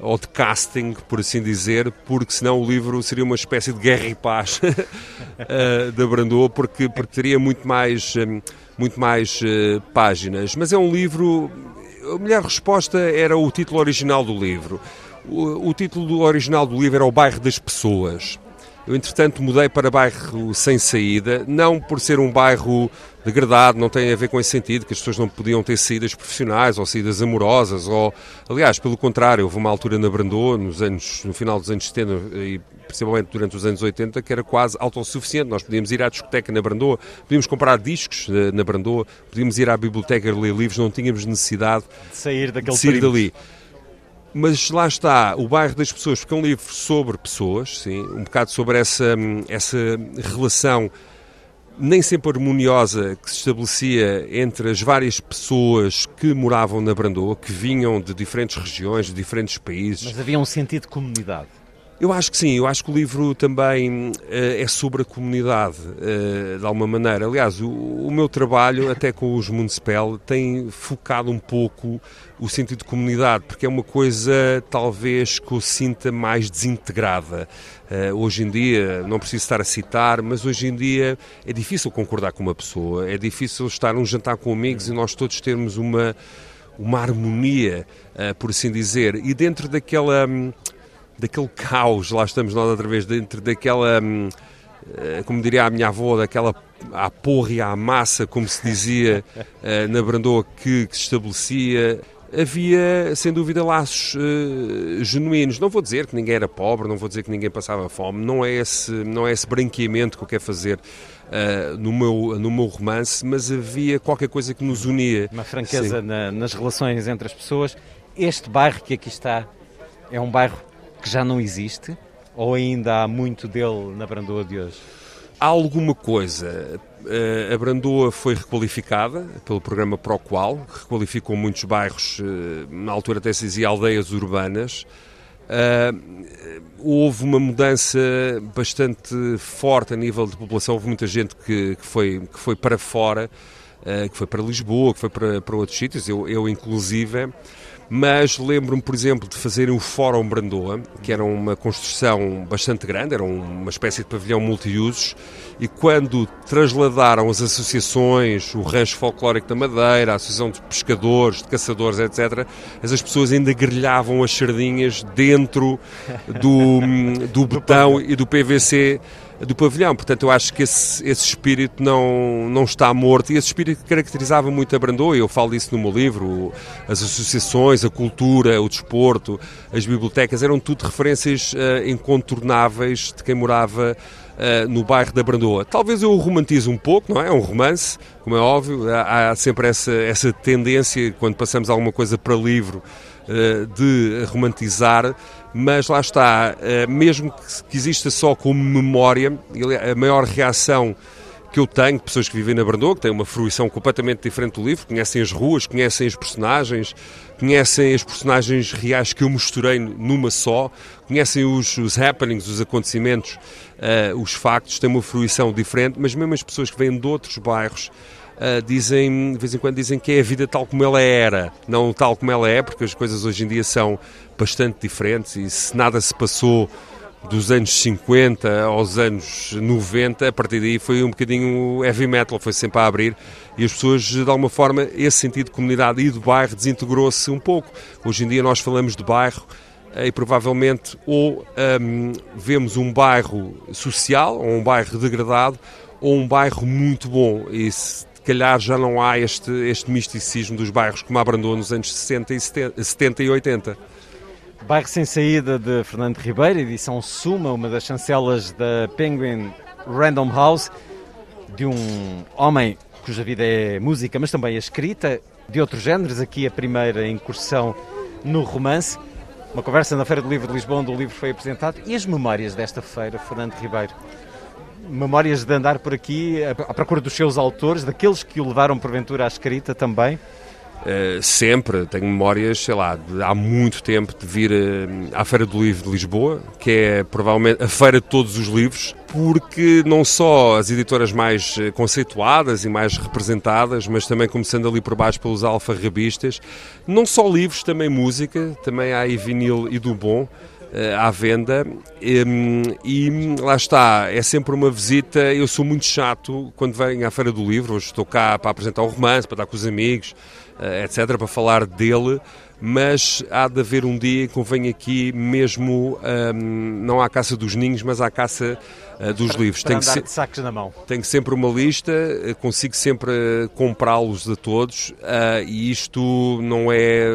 ou de casting, por assim dizer, porque senão o livro seria uma espécie de guerra e paz (laughs) eh, da Brandoa, porque, porque teria muito mais, eh, muito mais uh, páginas. Mas é um livro. A melhor resposta era o título original do livro. O, o título original do livro era O Bairro das Pessoas. Eu, entretanto, mudei para bairro sem saída, não por ser um bairro degradado, não tem a ver com esse sentido, que as pessoas não podiam ter saídas profissionais ou saídas amorosas, ou, aliás, pelo contrário, houve uma altura na Brandoa, nos anos, no final dos anos 70 e principalmente durante os anos 80, que era quase autossuficiente. Nós podíamos ir à discoteca na Brandoa, podíamos comprar discos eh, na Brandoa, podíamos ir à biblioteca ler livros, não tínhamos necessidade de sair, daquele de sair dali. Mas lá está, o bairro das pessoas, porque é um livro sobre pessoas, sim, um bocado sobre essa, essa relação nem sempre harmoniosa que se estabelecia entre as várias pessoas que moravam na Brandoa, que vinham de diferentes regiões, de diferentes países. Mas havia um sentido de comunidade. Eu acho que sim, eu acho que o livro também uh, é sobre a comunidade, uh, de alguma maneira. Aliás, o, o, meu trabalho, até com os Municipal, tem focado um pouco o sentido de comunidade, porque é uma coisa, talvez, que eu sinta mais desintegrada. Uh, hoje em dia, não preciso estar a citar, mas hoje em dia é difícil concordar com uma pessoa, é difícil estar num jantar com amigos e nós todos termos uma uma harmonia, por assim dizer, e dentro daquela, um, daquele caos, lá estamos nós outra vez, dentro daquela, um, uh, como diria a minha avó, daquela à porra e à massa, como se dizia uh, (laughs) na Brandoa, que, que se estabelecia havia, sem dúvida, laços uh, genuínos. Não vou dizer que ninguém era pobre, não vou dizer que ninguém passava fome, não é esse, não é esse branqueamento que eu quero fazer uh, no, meu, no meu romance, mas havia qualquer coisa que nos unia. Uma franqueza na, nas relações entre as pessoas. Este bairro que aqui está é um bairro que já não existe ou ainda há muito dele na Brandoa de hoje? Há alguma coisa. Eh, a Brandoa foi requalificada pelo programa Proqual, que requalificou muitos bairros, eh, na altura até se dizia aldeias urbanas. Uh, houve uma mudança bastante forte a nível de população. Houve muita gente que, que foi, que foi para fora, que foi para Lisboa, que foi para, para outros sítios, eu, eu inclusive mas lembro-me, por exemplo, de fazer o Fórum Brandoa, que era uma construção bastante grande, era uma espécie de pavilhão multiusos, e quando trasladaram as associações, o Rancho Folclórico da Madeira, a Associação de Pescadores, de Caçadores, etc., as pessoas ainda grelhavam as sardinhas dentro do, (laughs) do betão e do PVC do pavilhão. Portanto, eu acho que esse, esse espírito não, não está morto e esse espírito caracterizava muito a Brandoa. Eu falo disso no meu livro. As associações, a cultura, o desporto, as bibliotecas eram tudo referências uh, incontornáveis de quem morava Uh, no bairro da Brandoa. Talvez eu o romantize um pouco, não é? É um romance, como é óbvio. Há, há sempre essa, essa tendência, quando passamos alguma coisa para livro, de romantizar mas lá está, eh, mesmo que exista só como memória, a maior reação que eu tenho, pessoas que vivem na Brandoa, que têm uma fruição completamente diferente do livro, conhecem as ruas, conhecem os personagens, conhecem as personagens reais que eu misturei numa só, conhecem os, os happenings, os acontecimentos, uh, os factos, têm uma fruição diferente, mas mesmo as pessoas que vêm de outros bairros uh, dizem, de vez em quando dizem que é a vida tal como ela era, não tal como ela é, porque as coisas hoje em dia são bastante diferentes e se nada se passou dos anos 50 aos anos 90, a partir daí foi um bocadinho heavy metal, foi sempre a abrir e as pessoas, de alguma forma, esse sentido de comunidade e de bairro desintegrou-se um pouco. Hoje em dia nós falamos de bairro eh, e provavelmente ou um, vemos um bairro social, ou um bairro degradado, ou um bairro muito bom. E se calhar já não há este, este misticismo dos bairros como abrandou nos anos 60 e 70, 70 e 80. Bairro Sem Saída de Fernando Ribeiro, edição Suma, uma das chancelas da Penguin Random House, de um homem cuja vida é música, mas também a escrita, de outros géneros. Aqui a primeira incursão no romance. Uma conversa na Feira do Livro de Lisboa, onde o livro foi apresentado. E as memórias desta feira, Fernando Ribeiro? Memórias de andar por aqui à procura dos seus autores, daqueles que o levaram porventura à escrita também? Uh, sempre, tenho memórias, sei lá, de, há muito tempo de vir uh, à Feira do Livro de Lisboa, que é provavelmente a feira de todos os livros, porque não só as editoras mais eh, conceituadas e mais representadas, mas também começando ali por baixo pelos alfarrabistas, não só livros, também música, também há aí vinil e do bom à venda e, lá está, é sempre uma visita. Eu sou muito chato quando venho à Feira do Livro, hoje estou cá para apresentar o romance, para estar com os amigos, eh, etc., para falar dele, mas há de haver um dia que convém aqui mesmo, um, ehm, não à caça dos ninhos, mas à caça uh, dos para, livros. Para tenho, se... sacos na mão. tenho sempre uma lista, eh, consigo sempre comprá-los a todos uh, e isto não é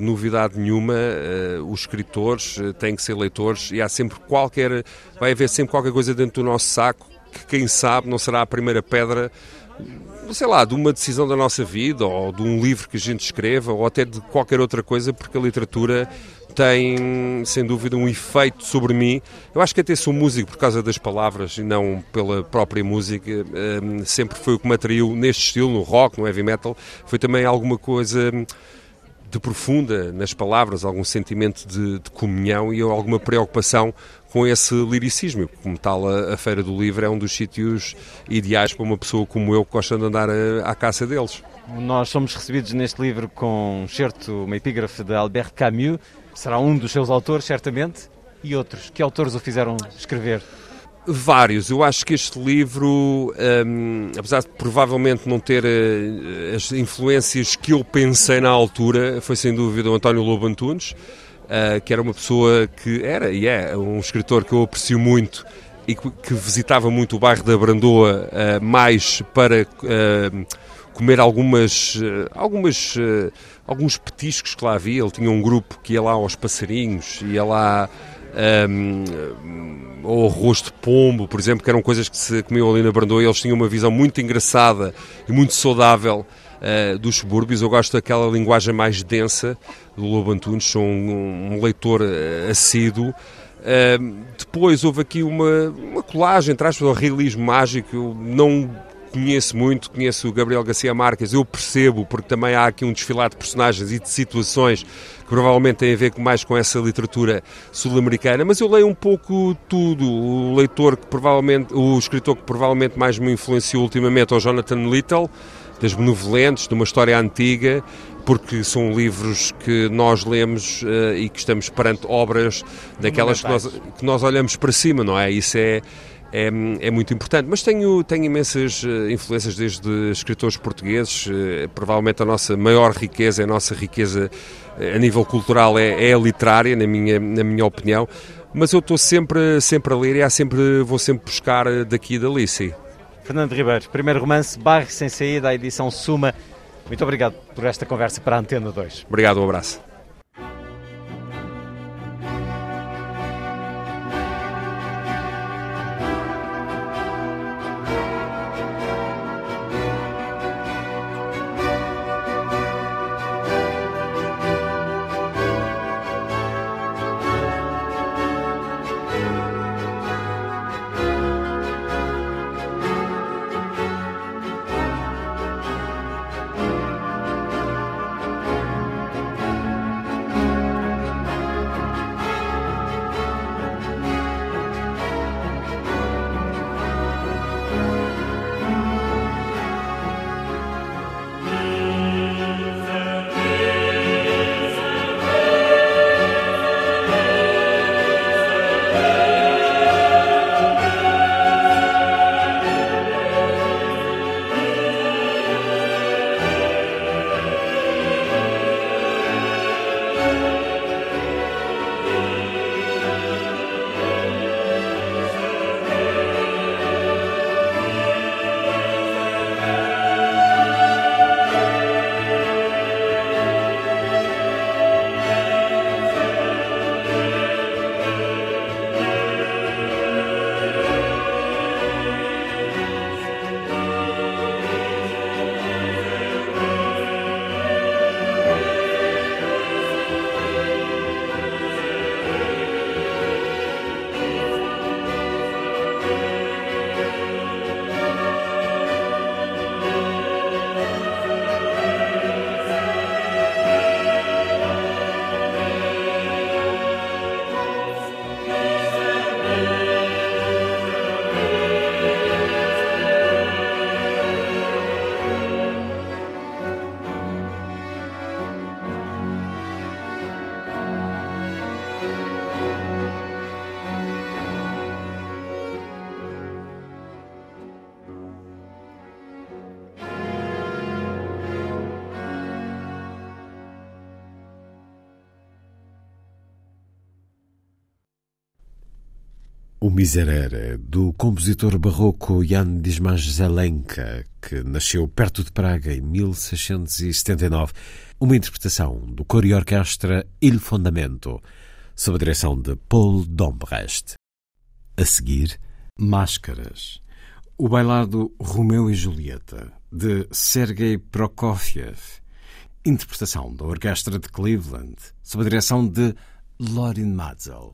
novidade nenhuma. Uh, os escritores têm que ser leitores e há sempre qualquer, vai haver sempre qualquer coisa dentro do nosso saco que quem sabe não será a primeira pedra sei lá, de uma decisão da nossa vida, ou de um livro que a gente escreva, ou até de qualquer outra coisa, porque a literatura tem, sem dúvida, um efeito sobre mim. Eu acho que até sou músico por causa das palavras e não pela própria música. Um, sempre foi o que me atraiu neste estilo, no rock, no heavy metal. Foi também alguma coisa de profunda nas palavras, algum sentimento de, de comunhão e alguma preocupação com esse liricismo. Como tal, a, a, Feira do Livro é um dos sítios ideais para uma pessoa como eu que gosta de andar a, à caça deles. Nós somos recebidos neste livro com um certo, uma epígrafe de Albert Camus, será um dos seus autores, certamente, e outros. Que autores o fizeram escrever? Vários. Eu acho que este livro, um, apesar de provavelmente não ter uh, as influências que eu pensei na altura, foi sem dúvida o António Lobo Antunes, uh, que era uma pessoa que era e é um escritor que eu aprecio muito e que, visitava muito o bairro da Brandoa uh, mais para comer algumas, algumas alguns petiscos que lá havia. Ele tinha um grupo que ia lá aos passarinhos, ia lá um, ou arroz de pombo, por exemplo, que eram coisas que se comiam ali na Brandoa eles tinham uma visão muito engraçada e muito saudável uh, dos subúrbios. Eu gosto daquela linguagem mais densa do Lobo Antunes, sou um, um leitor uh, assíduo. Uh, depois houve aqui uma, uma colagem, aspas, ao realismo mágico. Eu não conheço muito, conheço o Gabriel Garcia Marques, eu percebo, porque também há aqui um desfilado de personagens e de situações que provavelmente têm a ver mais com essa literatura sul-americana, mas eu leio um pouco tudo. O leitor que provavelmente, o escritor que provavelmente mais me influenciou ultimamente é o Jonathan Little, das Benevolentes, de uma história antiga, porque são livros que nós lemos uh, e que estamos perante obras daquelas que nós, que nós olhamos para cima, não é? Isso é é, é muito importante. Mas tenho, tenho imensas eh, influências desde escritores portugueses, eh, provavelmente a nossa maior riqueza, a nossa riqueza a nível cultural é, é a literária, na minha, na minha opinião, mas eu estou sempre, sempre a ler e há sempre, vou sempre buscar daqui e dali, sim. Fernando Ribeiro, primeiro romance, Barre Sem Saída, a edição Suma. Muito obrigado por esta conversa para a Antena 2. Obrigado, um abraço. Miserere, do compositor barroco Jan Dismas Zelenka, que nasceu perto de Praga em 1679, uma interpretação do coro e orquestra Il Fondamento, sob a direção de Paul Dombrecht. A seguir, Máscaras, o bailado Romeu e Julieta, de Sergei Prokofiev, interpretação da Orquestra de Cleveland, sob a direção de Lorin Matzel.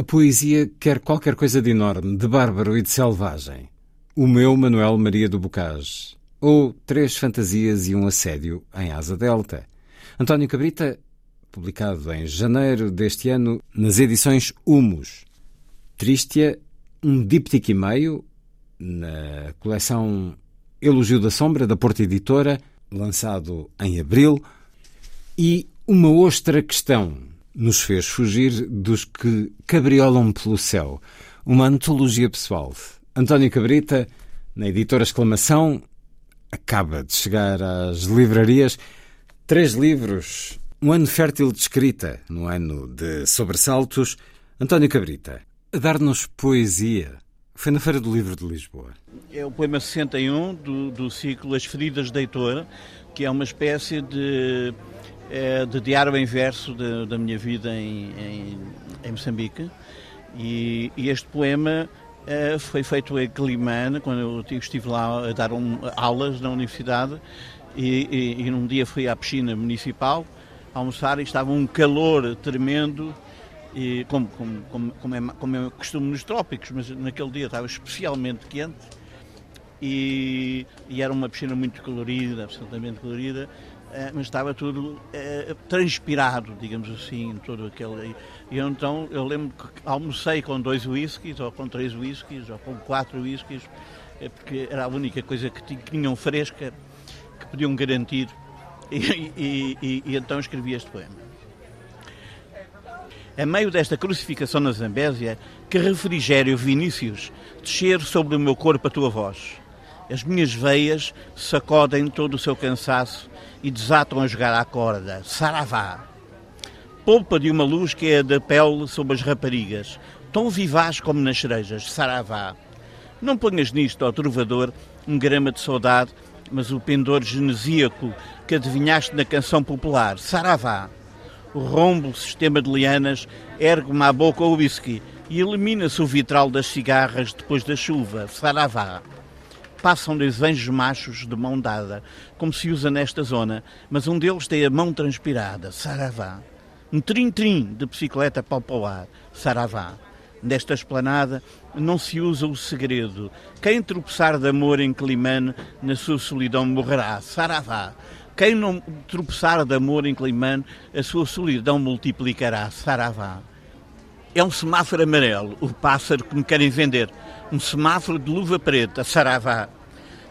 A poesia quer qualquer coisa de enorme, de bárbaro e de selvagem. O meu Manuel Maria do Bocage. Ou Três Fantasias e um Assédio em Asa Delta. António Cabrita, publicado em janeiro deste ano nas edições Humus. Tristia, um díptico e meio, na coleção Elogio da Sombra, da Porta Editora, lançado em abril, e Uma Ostra Questão nos fez fugir dos que cabriolam pelo céu, uma antologia pessoal. António Cabrita, na editora Exclamação, acaba de chegar às livrarias. Três livros, um ano fértil de escrita, no ano de sobressaltos. António Cabrita, a dar-nos poesia. Foi na Feira do Livro de Lisboa. É o poema 61 do, do ciclo As Feridas da Heitor, que é uma espécie de, é, de diário em verso de, da minha vida em, em, em Moçambique. E, e, este poema é, foi feito em Climane, quando eu estive lá a dar um, aulas na universidade. E, e, e num dia fui à piscina municipal almoçar e estava um calor tremendo e como, como, como, como, é, como é costume nos trópicos, mas naquele dia estava especialmente quente e, e era uma piscina muito colorida, absolutamente colorida, mas estava tudo eh, transpirado, digamos assim, todo aquele. E eu, então eu lembro que almocei com dois whiskies, ou com três whiskies, ou com quatro whiskies, eh, porque era a única coisa que tinham fresca que podiam garantir. E, e, e, e então escrevi este poema a meio desta crucificação na Zambésia, que refrigério, Vinícius, descer sobre o meu corpo a tua voz. As minhas veias sacodem todo o seu cansaço e desatam a jogar à corda. Saravá! Polpa de uma luz que é da pele sobre as raparigas, tão vivaz como nas cerejas. Saravá! Não ponhas nisto, ó trovador, um grama de saudade, mas o pendor genesíaco que adivinhaste na canção popular. Saravá! o rombo sistema de lianas ergue-me à boca o whisky e elimina-se o vitral das cigarras depois da chuva, saravá. Passam dois anjos machos de mão dada, como se usa nesta zona, mas um deles tem a mão transpirada, saravá. Um trim-trim de bicicleta ar, saravá. Nesta esplanada não se usa o segredo. Quem tropeçar de amor em Climane, na sua solidão morrerá, saravá. Quem não tropeçar de amor em Climane, a sua solidão multiplicará. Saravá. É um semáforo amarelo, o pássaro que me querem vender. Um semáforo de luva preta, Saravá.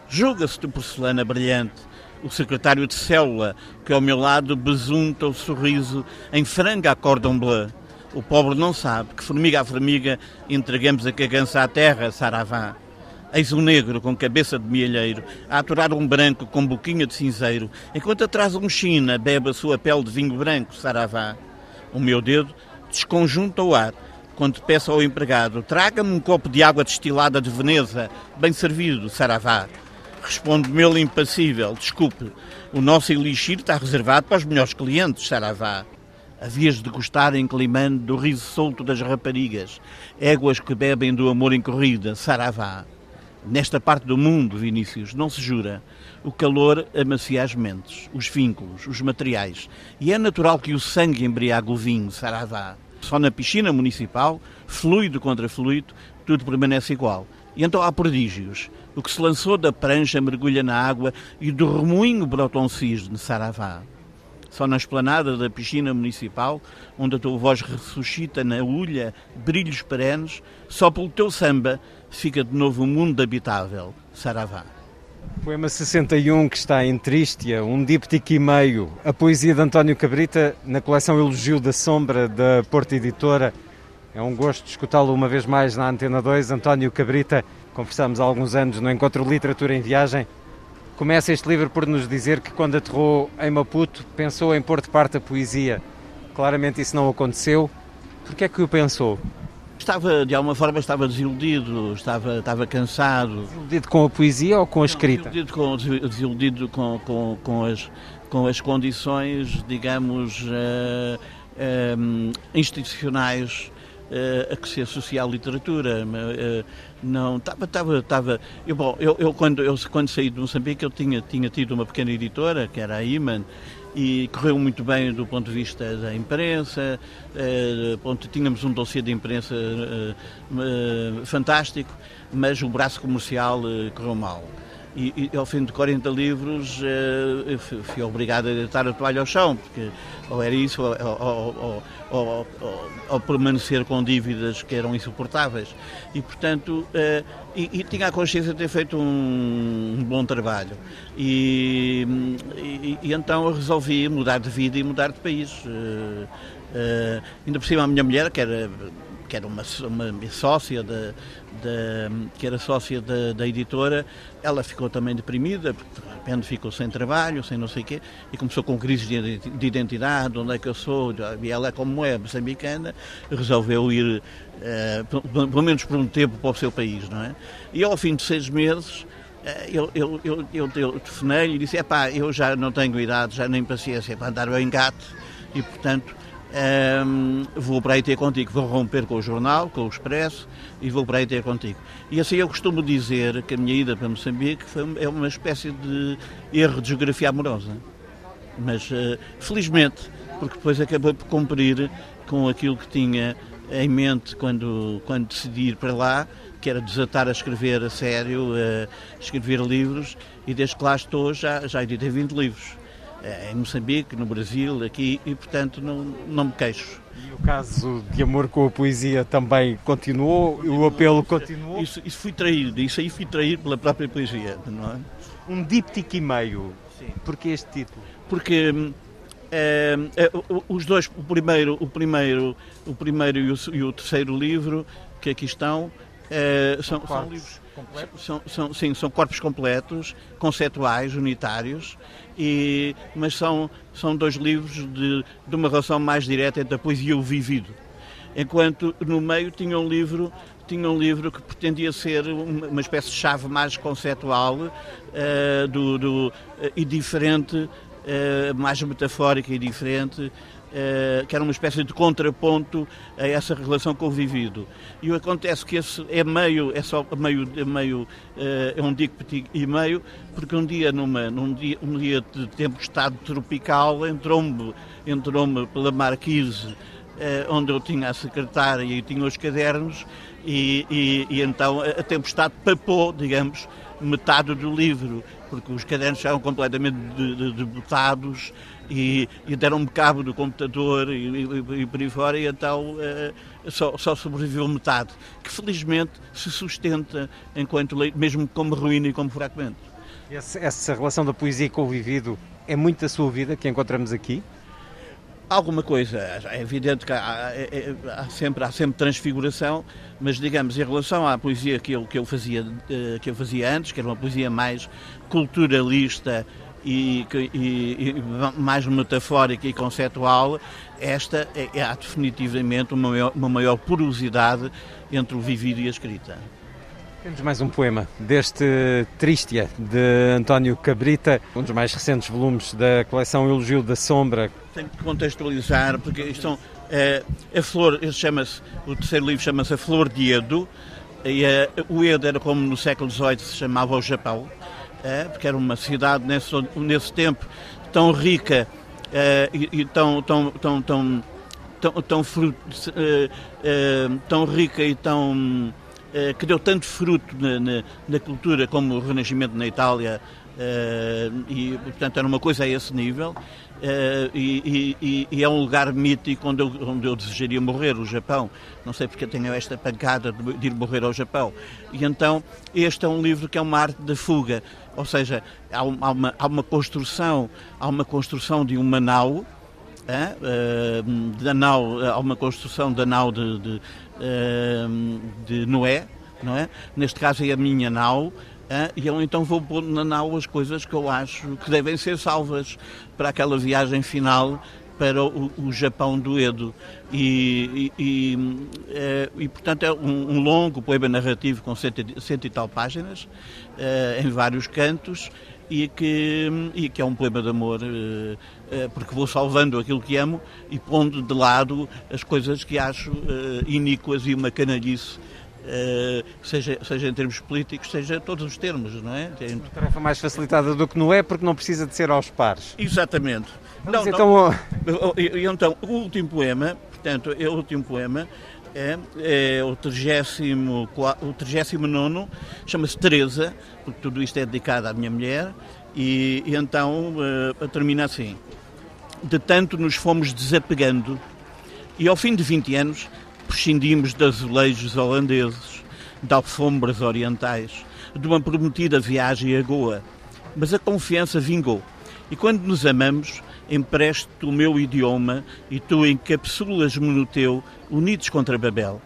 Julga-se de porcelana brilhante, o secretário de célula, que ao meu lado besunta o sorriso em franga a cordon bleu. O pobre não sabe que, formiga a formiga, entregamos a cagança à terra, Saravá. Eis um negro com cabeça de mielheiro a aturar um branco com boquinha de cinzeiro, enquanto atrás um china bebe a sua pele de vinho branco, saravá. O meu dedo desconjunta o ar quando peço ao empregado: traga-me um copo de água destilada de Veneza, bem servido, saravá. Responde-me ele impassível: desculpe, o nosso elixir está reservado para os melhores clientes, saravá. Havias de gostar em Climane do riso solto das raparigas, éguas que bebem do amor em corrida, saravá. Nesta parte do mundo, Vinícius, não se jura. O calor amacia as mentes, os vínculos, os materiais. E é natural que o sangue embriague o vinho, saravá. Só na piscina municipal, fluido contra fluido, tudo permanece igual. E então há prodígios. O que se lançou da prancha mergulha na água e do remoinho brota um cisne, saravá. Só na esplanada da piscina municipal, onde a tua voz ressuscita na ulha brilhos perenes, só pelo teu samba fica de novo um mundo habitável. Saravá. Poema 61 que está em Tristia, um díptico e meio, a poesia de António Cabrita na coleção Elogio da Sombra da Porta Editora. É um gosto escutá-lo uma vez mais na Antena 2. António Cabrita, conversámos há alguns anos no Encontro Literatura em Viagem. Começa este livro por nos dizer que quando aterrou em Maputo pensou em pôr de parte a poesia. Claramente isso não aconteceu. Por que é que o pensou? Estava, de alguma forma, estava desiludido, estava, estava cansado. Desiludido com a poesia ou com a escrita? Desiludido com, desiludido com, com, com, as, com as condições, digamos, uh, uh, institucionais a que se associa à literatura. Não, estava, estava, estava. Eu, bom, eu, eu, quando, eu quando saí de Moçambique eu tinha, tinha tido uma pequena editora, que era a Iman, e correu muito bem do ponto de vista da imprensa, eh, tínhamos um dossiê de imprensa eh, eh, fantástico, mas o braço comercial eh, correu mal e, e, ao fim de 40 livros uh, fui obrigado a deitar a toalha ao chão, porque ou era isso ou, ou, ou, ou, permanecer com dívidas que eram insuportáveis. E, portanto, uh, e, e, tinha a consciência de ter feito um, um bom trabalho. E, e, então eu resolvi mudar de vida e mudar de país. Uh, ainda por cima a minha mulher, que era que era uma, uma sócia da, que era sócia da, da, editora, ela ficou também deprimida, porque de repente ficou sem trabalho, sem não sei o quê, e começou com crise de, de identidade, onde é que eu sou, e ela, como é moçambicana, resolveu ir, uh, pelo menos por um tempo, para o seu país, não é? E ao fim de seis meses, eh, eu, eu, eu, eu, eu telefonei e disse, é pá, eu já não tenho idade, já nem paciência para andar bem gato, e portanto um, vou para aí ter contigo, vou romper com o jornal, com o Expresso e vou para aí ter contigo. E assim eu costumo dizer que a minha ida para Moçambique foi, é uma espécie de erro de geografia amorosa. Mas uh, felizmente, porque depois acabou por cumprir com aquilo que tinha em mente quando, quando decidi ir para lá, que era desatar a escrever a sério, a escrever livros, e desde que lá estou já, já editei 20 livros. É, em Moçambique, no Brasil, aqui, e portanto não, não me queixo. E o caso de amor com a poesia também continuou? continuou o apelo continuou? Isso, isso fui traído, isso aí fui traído pela própria poesia, não é? Um díptico e meio. Sim. Porquê este título? Porque é, é, os dois, o primeiro, o primeiro, o primeiro e o, e o terceiro livro que aqui estão é, são, são livros são, são, sim, são corpos completos, conceituais, unitários, e, mas são, são dois livros de, de uma relação mais direta entre a poesia e o vivido. Enquanto no meio tinha um livro tinha um livro que pretendia ser uma espécie de chave mais conceitual uh, do, do, uh, e diferente, uh, mais metafórica e diferente, eh, que era uma espécie de contraponto a essa relação com o vivido. E acontece que esse é meio, é só meio, é meio, eh, é um díptico e meio, porque um dia, numa, num dia, um dia de tempestade tropical, entrou-me entrou pela marquise eh, onde eu tinha a secretária e tinha os cadernos, e, e, e então a tempestade papou, digamos, metade do livro, porque os cadernos estavam completamente debotados e, e deram-me cabo do computador e, e, e por aí fora, e então uh, só, só, sobreviveu metade, que felizmente se sustenta enquanto mesmo como ruína e como fragmento. Essa, essa relação da poesia com o vivido é muito a sua vida que encontramos aqui? alguma coisa. É evidente que há, é, é, há, sempre, há sempre transfiguração, mas digamos, em relação à poesia que eu, que eu, fazia, eh, que eu fazia antes, que era uma poesia mais culturalista e, e, e, mais metafórica e conceptual, esta é, é há definitivamente uma maior, uma maior porosidade entre o vivido e a escrita. Temos mais um poema deste Tristia, de António Cabrita, um dos mais recentes volumes da coleção Elogio da Sombra. Tenho que contextualizar, porque isto são, é, a flor, chama-se, o terceiro livro chama-se A Flor de Edo, e é, o Edo era como no século XVIII se chamava o Japão, porque era uma cidade nesse, nesse tempo tão rica é, e, tão, tão, tão, tão, tão, tão, é, é, rica e tão que deu tanto fruto na, na, na, cultura como o Renascimento na Itália e portanto era uma coisa a esse nível Uh, e, e, e, é um lugar mítico onde eu, onde eu desejaria morrer, o Japão. Não sei porque tenho esta pancada de, de, ir morrer ao Japão. E então, este é um livro que é uma arte da fuga, ou seja, há, há, uma, há uma, construção, há uma construção de uma nau, uh, da nau, há uma construção da nau de, de, uh, de Noé, não é? Neste caso é a minha nau, e eu então vou pôr na nau as coisas que eu acho que devem ser salvas para aquela viagem final para o, o Japão do Edo. E, e, e, é, e portanto, é um, um, longo poema narrativo com cento, cento e tal páginas, é, em vários cantos, e que, e que é um poema de amor, eh, eh, porque vou salvando aquilo que amo e pondo de lado as coisas que acho eh, iníquas e uma canalhice seja, seja em termos políticos, seja em todos os termos, não é? Tem... Uma tarefa mais facilitada do que não é, porque não precisa de ser aos pares. Exatamente. Não, então... Não, então, o último poema, portanto, é o último poema, é, é o 39, o 39 chama-se Teresa, porque tudo isto é dedicado à minha mulher, e, e então uh, termina assim. De tanto nos fomos desapegando, e ao fim de 20 anos prescindimos de azulejos holandeses, de alfombras orientais, de uma prometida viagem a Goa. Mas a confiança vingou, e quando nos amamos, empresto o meu idioma e tu encapsulas-me no teu, unidos contra Babel.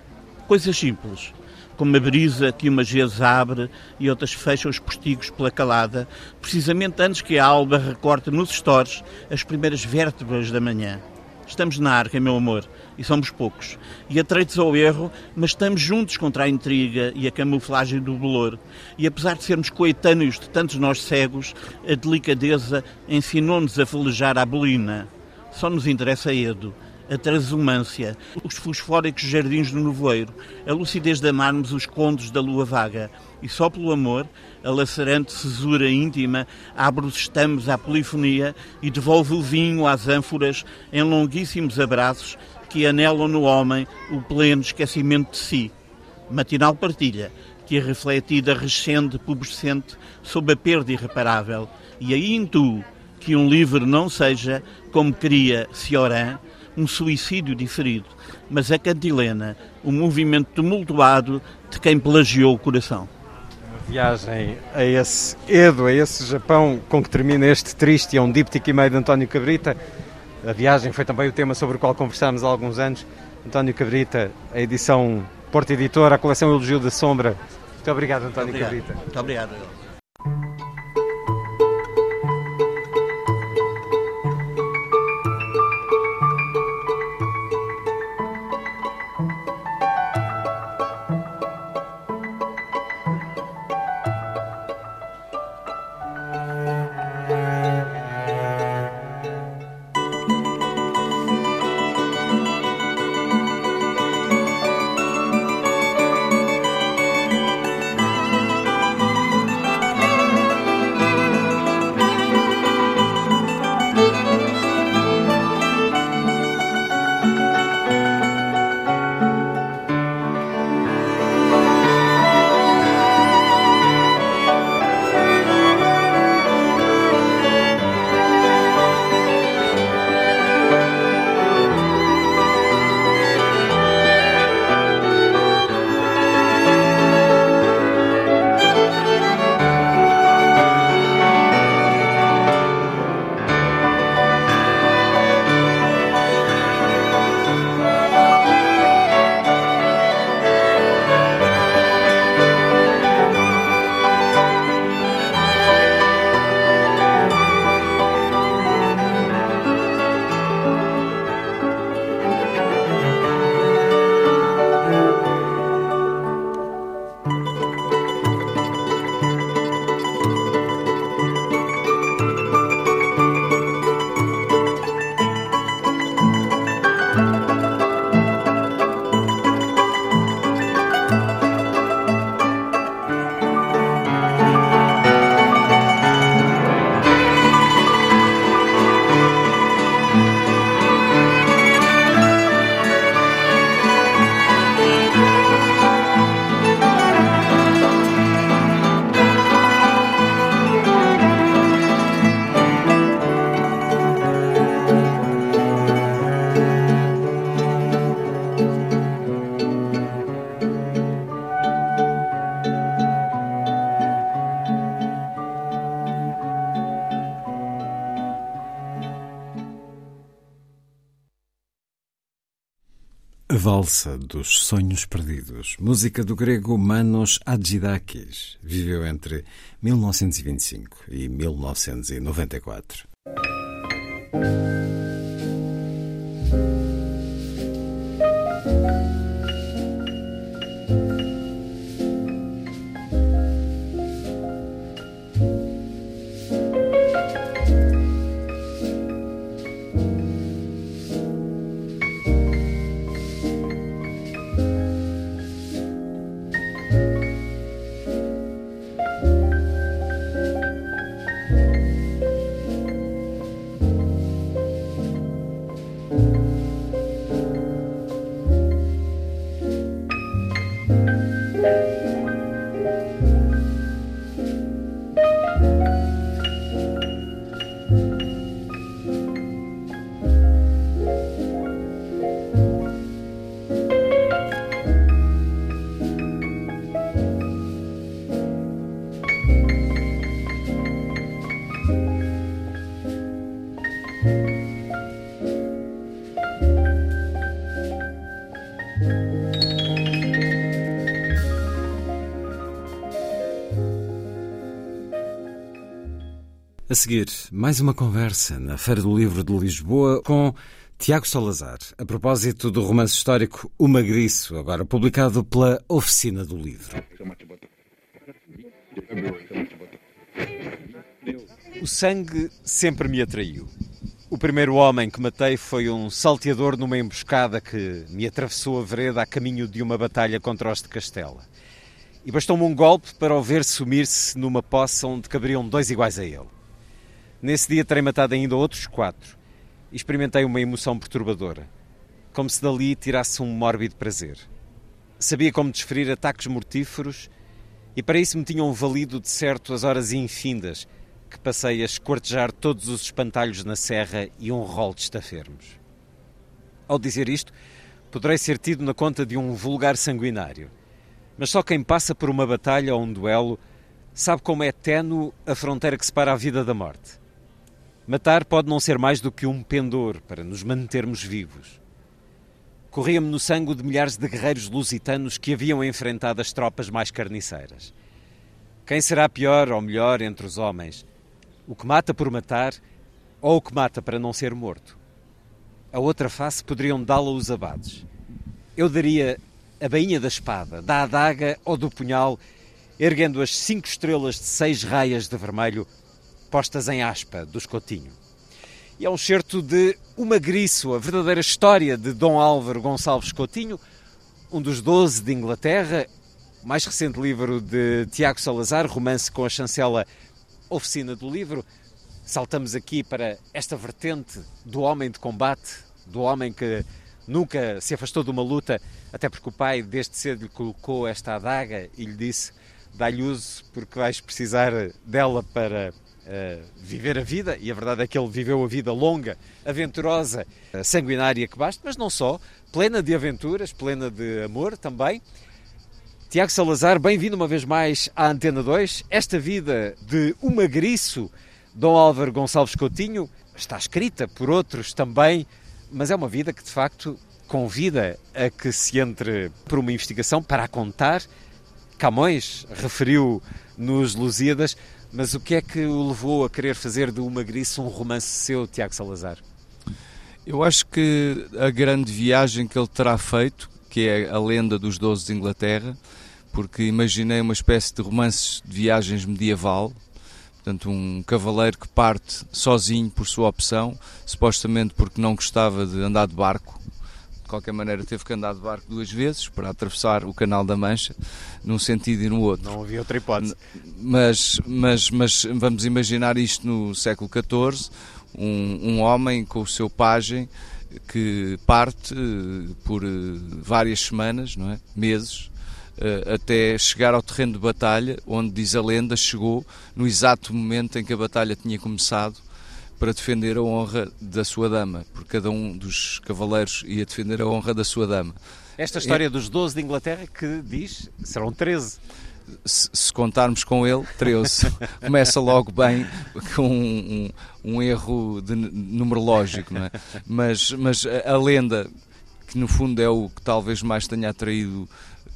Coisas simples, como a brisa que umas vezes abre e outras fecha os postigos pela calada, precisamente antes que a alba recorte nos stores as primeiras vértebras da manhã. Estamos na arca, meu amor, e somos poucos. E atreitos ao erro, mas estamos juntos contra a intriga e a camuflagem do bolor. E apesar de sermos coetâneos de tantos nós cegos, a delicadeza ensinou-nos a felejar a bolina. Só nos interessa Edo, a transumância, os fosfóricos jardins do nevoeiro, a lucidez de amarmos os contos da lua vaga. E só pelo amor, a lacerante cesura íntima abre os estamos à polifonia e devolve o vinho às ânforas em longuíssimos abraços que anelam no homem o pleno esquecimento de si. Matinal partilha, que a refletida rescende pubescente sob a perda irreparável. E aí intuo que um livro não seja, como queria Cioran, um suicídio diferido, mas a cantilena, o um movimento tumultuado de quem plagiou o coração. Uma viagem a esse Edo, a esse Japão, com que termina este triste é um díptico e meio de António Cabrita. A viagem foi também o tema sobre o qual conversámos há alguns anos. António Cabrita, a edição Porta Editora, a coleção Elogio da Sombra. Muito obrigado, António Muito obrigado. Cabrita. Muito obrigado. Valsa dos Sonhos Perdidos, música do grego Manos Hadjidakis, viveu entre 1925 e 1994. A seguir, mais uma conversa na Feira do Livro de Lisboa com Tiago Salazar, a propósito do romance histórico O Magriço, agora publicado pela Oficina do Livro. O sangue sempre me atraiu. O primeiro homem que matei foi um salteador numa emboscada que me atravessou a vereda a caminho de uma batalha contra os de Castela. E bastou-me um golpe para o ver sumir-se numa poça onde caberiam dois iguais a ele. Nesse dia terei matado ainda outros quatro. Experimentei uma emoção perturbadora, como se dali tirasse um mórbido prazer. Sabia como desferir ataques mortíferos e para isso me tinham valido de certo as horas infindas que passei a esquartejar todos os espantalhos na serra e um rol de estafermos. Ao dizer isto, poderei ser tido na conta de um vulgar sanguinário, mas só quem passa por uma batalha ou um duelo sabe como é ténue a fronteira que separa a vida da morte. Matar pode não ser mais do que um pendor para nos mantermos vivos. Corria-me no sangue de milhares de guerreiros lusitanos que haviam enfrentado as tropas mais carniceiras. Quem será pior ou melhor entre os homens? O que mata por matar ou o que mata para não ser morto? A outra face poderiam dá-la os abades. Eu daria a bainha da espada, da adaga ou do punhal, erguendo as cinco estrelas de seis raias de vermelho postas em aspa do escotinho. E é um certo de O Magriço, a verdadeira história de Dom Álvaro Gonçalves Coutinho, um dos doze de Inglaterra, mais recente livro de Tiago Salazar, romance com a chancela Oficina do Livro. Saltamos aqui para esta vertente do homem de combate, do homem que nunca se afastou de uma luta, até porque o pai desde cedo lhe colocou esta adaga e lhe disse: dá-lhe uso porque vais precisar dela para uh, viver a vida, e a verdade é que ele viveu a vida longa, aventurosa, uh, sanguinária que basta, mas não só, plena de aventuras, plena de amor também. Tiago Salazar, bem-vindo uma vez mais à Antena 2. Esta vida de um magriço, Dom Álvaro Gonçalves Coutinho, está escrita por outros também, mas é uma vida que de facto convida a que se entre por uma investigação para a contar. Camões referiu nos Lusíadas mas o que é que o levou a querer fazer de Uma um romance seu, Tiago Salazar? Eu acho que a grande viagem que ele terá feito, que é a lenda dos Doze de Inglaterra, porque imaginei uma espécie de romances de viagens medieval, portanto um cavaleiro que parte sozinho por sua opção, supostamente porque não gostava de andar de barco, qualquer maneira teve que andar de barco duas vezes para atravessar o Canal da Mancha, num sentido e no outro. Não havia outra hipótese. Mas, mas, mas vamos imaginar isto no século XIV, um, um homem com o seu pajem que parte eh, por eh, várias semanas, não é? meses, eh, até chegar ao terreno de batalha, onde diz a lenda, chegou no exato momento em que a batalha tinha começado para defender a honra da sua dama, porque cada um dos cavaleiros ia defender a honra da sua dama. Esta história é... dos 12 de Inglaterra que diz serão 13. Se, se, contarmos com ele, 13. (laughs) Começa logo bem com um, um, um erro de numerológico, não é? Mas, mas a, a, lenda, que no fundo é o que talvez mais tenha atraído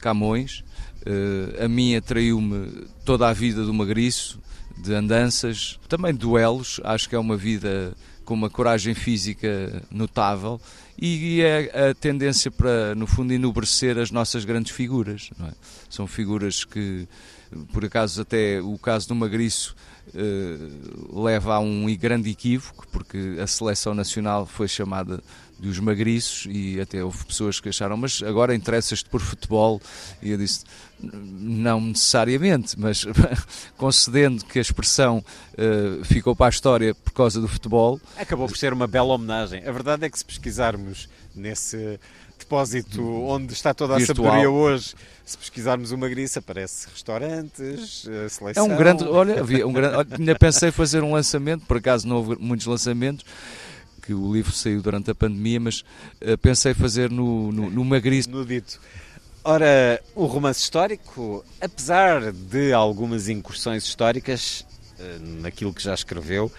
Camões, uh, a mim atraiu-me toda a vida do Magriço, de andanças, também duelos. Acho que é uma vida com uma coragem física notável e é a tendência para, no fundo, enobrecer as nossas grandes figuras. É? São figuras que, por acaso, até o caso do Magriço eh, leva a um grande equívoco, porque a seleção nacional foi chamada dos magriços e até houve pessoas que acharam, mas agora interessas-te por futebol? E eu disse, não necessariamente, mas (laughs) concedendo que a expressão uh, ficou para a história por causa do futebol. Acabou por ser uma bela homenagem. A verdade é que se pesquisarmos nesse depósito onde está toda a Virtual. sabedoria hoje, se pesquisarmos uma grissa, aparece restaurantes, seleção. É um grande, olha, havia um grande, olha, ainda pensei fazer um lançamento, por acaso não houve muitos lançamentos, que o livro saiu durante a pandemia, mas uh, pensei fazer no, no, no Magriço. No dito. Ora, o romance histórico, apesar de algumas incursões históricas uh, naquilo que já escreveu,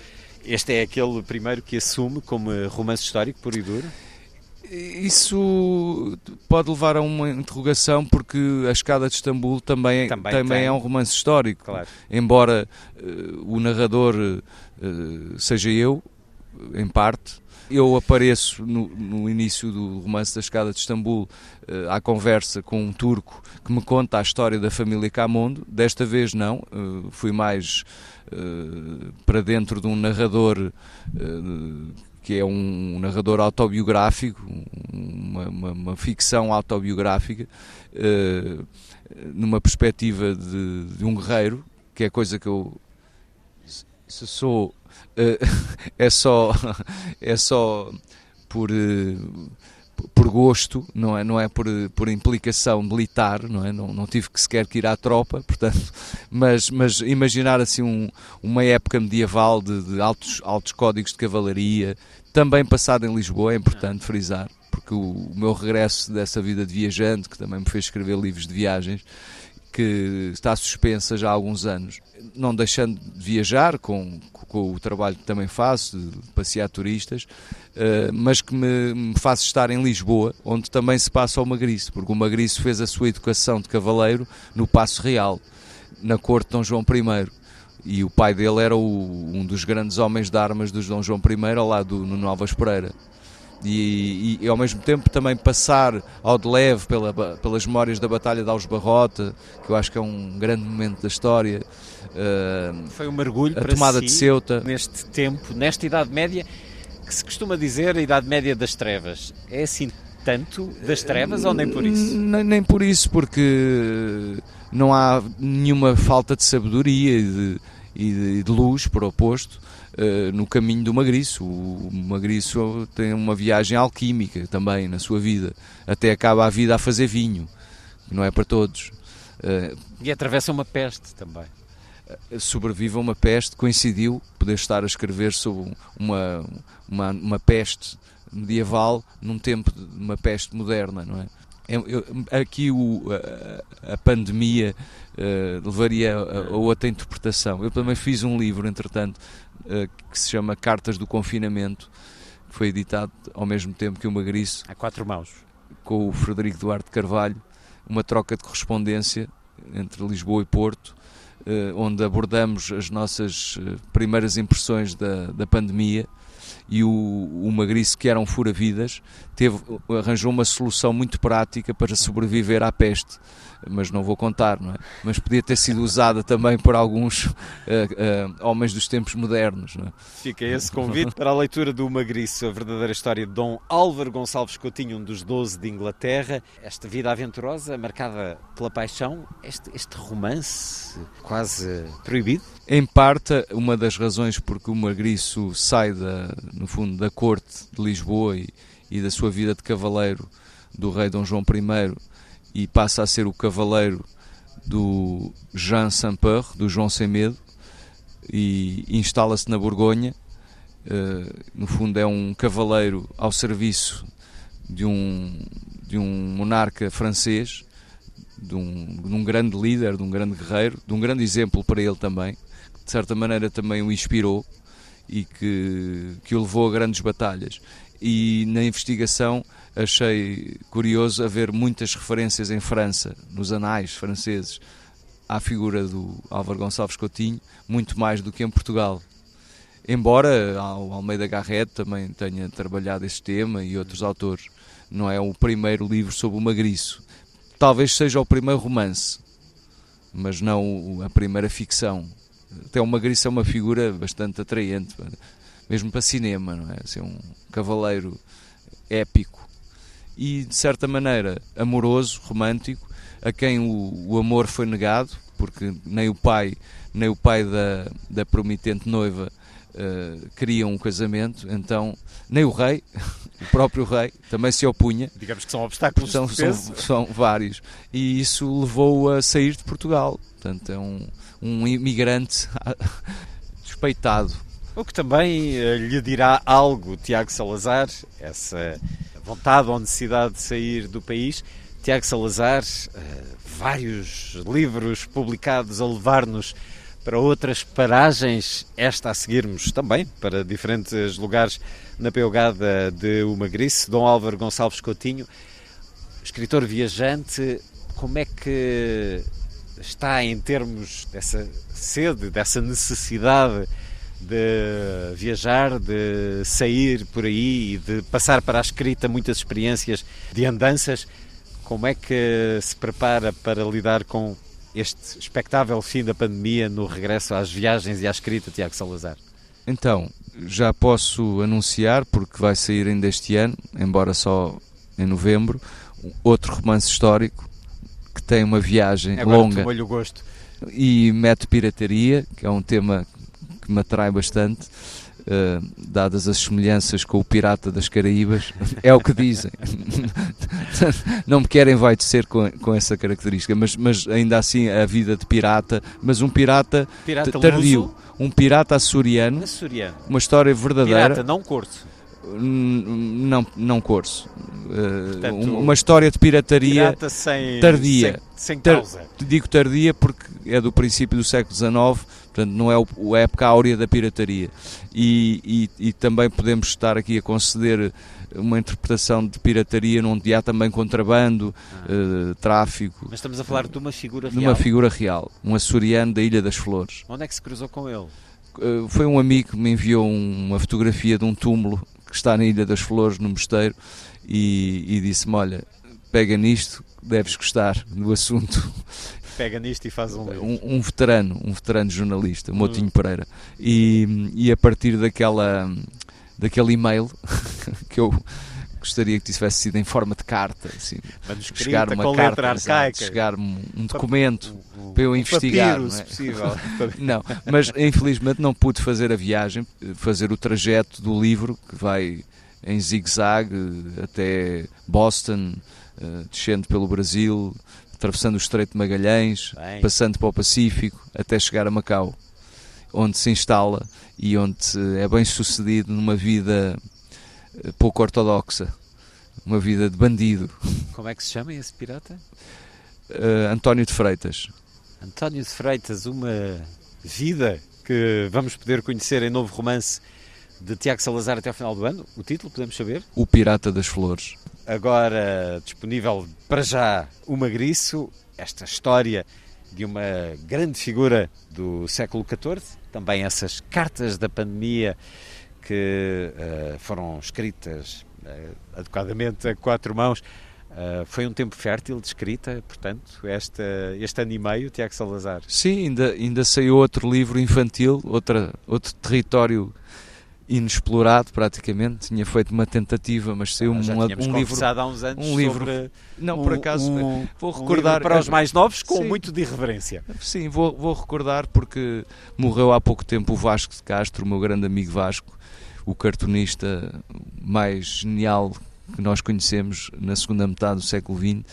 este é aquele primeiro que assume como romance histórico por e duro? Isso pode levar a uma interrogação porque a Escada de Istambul também, Também também, tem. é um romance histórico. Claro. Embora eh, o narrador eh, seja eu, em parte, eu apareço no, no início do romance da Escada de Istambul eh, à conversa com um turco que me conta a história da família Camondo. Desta vez não, eh, fui mais eh, para dentro de um narrador que é um narrador autobiográfico, uma, uma- uma ficção autobiográfica, numa perspectiva de, de um guerreiro, que é coisa que eu se sou (laughs) é só é só por eh, por gosto não é? Não é por, por implicação militar não é? Não, não tive que sequer que ir à tropa (laughs) portanto mas mas imaginar assim um, uma época medieval de, de altos altos códigos de cavalaria também passado em Lisboa é importante frisar porque o, o meu regresso dessa vida de viajante que também me fez escrever livros de viagens que está suspensa já há alguns anos, não deixando de viajar com, com o trabalho que também faço, de passear turistas, eh, mas que me, me faz estar em Lisboa, onde também se passa o Magriço, porque o Magriço fez a sua educação de cavaleiro no Passo Real, na corte de Dom João I. E o pai dele era o- um dos grandes homens de armas dos Dom João I, ao lado do Nuno Alves Pereira e, e, e, ao mesmo tempo também passar ao de leve pela, pelas memórias da Batalha de Alves Barrota, que eu acho que é um grande momento da história. Uh, Foi um mergulho a para tomada si, de Ceuta. neste tempo, nesta Idade Média, que se costuma dizer a Idade Média das Trevas. É assim tanto das trevas ou nem por isso? Nem, nem por isso, porque não há nenhuma falta de sabedoria e de, e de- e de luz, por oposto, eh, no caminho do Magriço. O Magriço tem uma viagem alquímica também na sua vida, até acaba a vida a fazer vinho, que não é para todos. Eh, E atravessa uma peste também. sobrevive a uma peste, coincidiu poder estar a escrever sobre uma, uma, uma peste medieval num tempo de uma peste moderna, não é? Eu- eu- aqui o, a, a pandemia eh, levaria a, a outra interpretação. Eu também fiz um livro, entretanto, eh, que se chama Cartas do Confinamento, que foi editado ao mesmo tempo que o Magriço, Há quatro mãos. com o Frederico Duarte Carvalho, uma troca de correspondência entre Lisboa e Porto, eh, onde abordamos as nossas eh, primeiras impressões da, da pandemia e o, o Magriço, que era um fura-vidas, arranjou uma solução muito prática para sobreviver à peste. Mas não vou contar, não é? Mas podia ter sido usada também por alguns eh, eh, homens dos tempos modernos, não é? Fica esse convite para a leitura do Magriço, a verdadeira história de Dom Álvaro Gonçalves Coutinho, um dos doze de Inglaterra. Esta vida aventurosa, marcada pela paixão, este, este romance quase proibido. Em parte, uma das razões porque o Magriço sai, da, no fundo, da corte de Lisboa e, e da sua vida de cavaleiro do rei Dom João I e passa a ser o cavaleiro do Jean Sampeur, do João Sem Medo, e instala-se na Borgonha. Eh, no fundo, é um cavaleiro ao serviço de um, de um monarca francês, de um, de um grande líder, de um grande guerreiro, de um grande exemplo para ele também, que de certa maneira também o inspirou e que, que o levou a grandes batalhas. E na investigação achei curioso haver muitas referências em França, nos anais franceses, à figura do Álvaro Gonçalves Coutinho, muito mais do que em Portugal. Embora o Almeida Garrett também tenha trabalhado esse tema e outros autores, não é o primeiro livro sobre o Magriço. Talvez seja o primeiro romance, mas não a primeira ficção. Até o Magriço é uma figura bastante atraente, mesmo para cinema, não é? Ser um cavaleiro épico e, de certa maneira, amoroso, romântico, a quem o, o amor foi negado, porque nem o pai, nem o pai da, da promitente noiva uh, queriam um casamento, então nem o rei, (laughs) o próprio rei, também se opunha. Digamos que são obstáculos são, são, são vários. E isso levou-o a sair de Portugal. Portanto, é um, um imigrante (laughs) despeitado. O que também eh, lhe dirá algo, Tiago Salazar, essa vontade ou necessidade de sair do país. Tiago Salazar, eh, vários livros publicados a levar-nos para outras paragens, esta a seguirmos também para diferentes lugares na peugada de uma grice. Dom Álvaro Gonçalves Coutinho, escritor viajante, como é que está em termos dessa sede, dessa necessidade de viajar, de sair por aí e de passar para a escrita muitas experiências de andanças? Como é que se prepara para lidar com este expectável fim da pandemia no regresso às viagens e à escrita, Tiago Salazar? Então, já posso anunciar, porque vai sair ainda este ano, embora só em novembro, outro romance histórico que tem uma viagem Agora longa o gosto. e mete pirataria, que é um tema que me atrai bastante. Uh, dadas as semelhanças com o Pirata das Caraíbas, (laughs) é o que dizem. (laughs) Não me querem vai ser com, com essa característica, mas, mas ainda assim a vida de pirata, mas um pirata, pirata tardio, luso? um pirata açoriano, açoriano, uma história verdadeira. Pirata, não corso. Não, não corso. Uh, Portanto, uma história de pirataria sem, tardia. Sem, sem causa. Tar, digo tardia porque é do princípio do século XIX, portanto não é o, a época áurea da pirataria. E, e, e, também podemos estar aqui a conceder uma interpretação de pirataria onde há também contrabando, ah. uh, tráfico. Mas estamos a falar de uma figura real. De uma figura real, um açoriano da Ilha das Flores. Onde é que se cruzou com ele? Uh, foi um amigo que me enviou uma fotografia de um túmulo que está na Ilha das Flores, no mosteiro, e, e disse-me: Olha, pega nisto, deves gostar do assunto. Pega nisto e faz um livro. Um, um veterano, um veterano jornalista, Motinho hum. Pereira. E, e a partir daquela, daquele e-mail (laughs) que eu gostaria que tivesse sido em forma de carta, assim, chegar uma carta, exato, chegar um, um documento um, um, para eu investigar, papiro, não, é? possível. (laughs) não, mas infelizmente não pude fazer a viagem, fazer o trajeto do livro que vai em zigue-zague até Boston, uh, descendo pelo Brasil, atravessando o Estreito de Magalhães, Bem. passando para o Pacífico, até chegar a Macau, onde se instala e onde é bem sucedido numa vida eh, pouco ortodoxa, uma vida de bandido. Como é que se chama esse pirata? Uh, António de Freitas. António de Freitas, uma vida que vamos poder conhecer em novo romance de Tiago Salazar até ao final do ano. O título, podemos saber? O Pirata das Flores. Agora disponível para já o Magriço, esta história de uma grande figura do século XIV, também essas cartas da pandemia que uh, foram escritas uh, adequadamente a quatro mãos. Uh, foi um tempo fértil de escrita, portanto, esta, este ano e meio, Tiago Salazar. Sim, ainda, ainda saiu outro livro infantil, outra, outro território inexplorado praticamente. Tinha feito uma tentativa, mas saiu ah, um, um livro. há uns anos um livro. Não, por acaso, um, vou recordar. Um para os mais novos, com sim, muito de irreverência. Sim, vou, vou recordar porque morreu há pouco tempo o Vasco de Castro, o meu grande amigo Vasco, o cartunista mais genial que nós conhecemos na segunda metade do século XX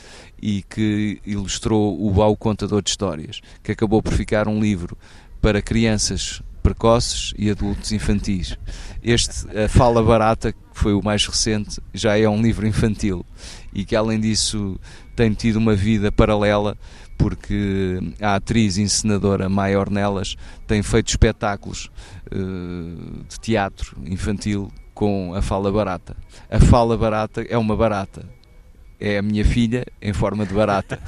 e que ilustrou o Baú Contador de Histórias, que acabou por ficar um livro para crianças precoces e adultos infantis. Este, a Fala Barata, que foi o mais recente, já é um livro infantil e que, além disso, tem tido uma vida paralela porque a atriz encenadora Maior Nelas tem feito espetáculos uh, de teatro infantil com a fala barata. A fala barata é uma barata, é a minha filha em forma de barata.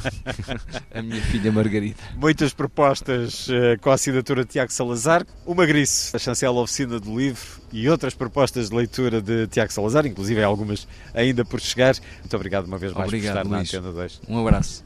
(laughs) a minha filha Margarida. Muitas propostas uh, com a assinatura de Tiago Salazar. O Magriço, a chancela oficina do livro e outras propostas de leitura de Tiago Salazar, inclusive algumas ainda por chegar. Muito obrigado uma vez mais obrigado, por estar Luís. na Antena 2. Um abraço.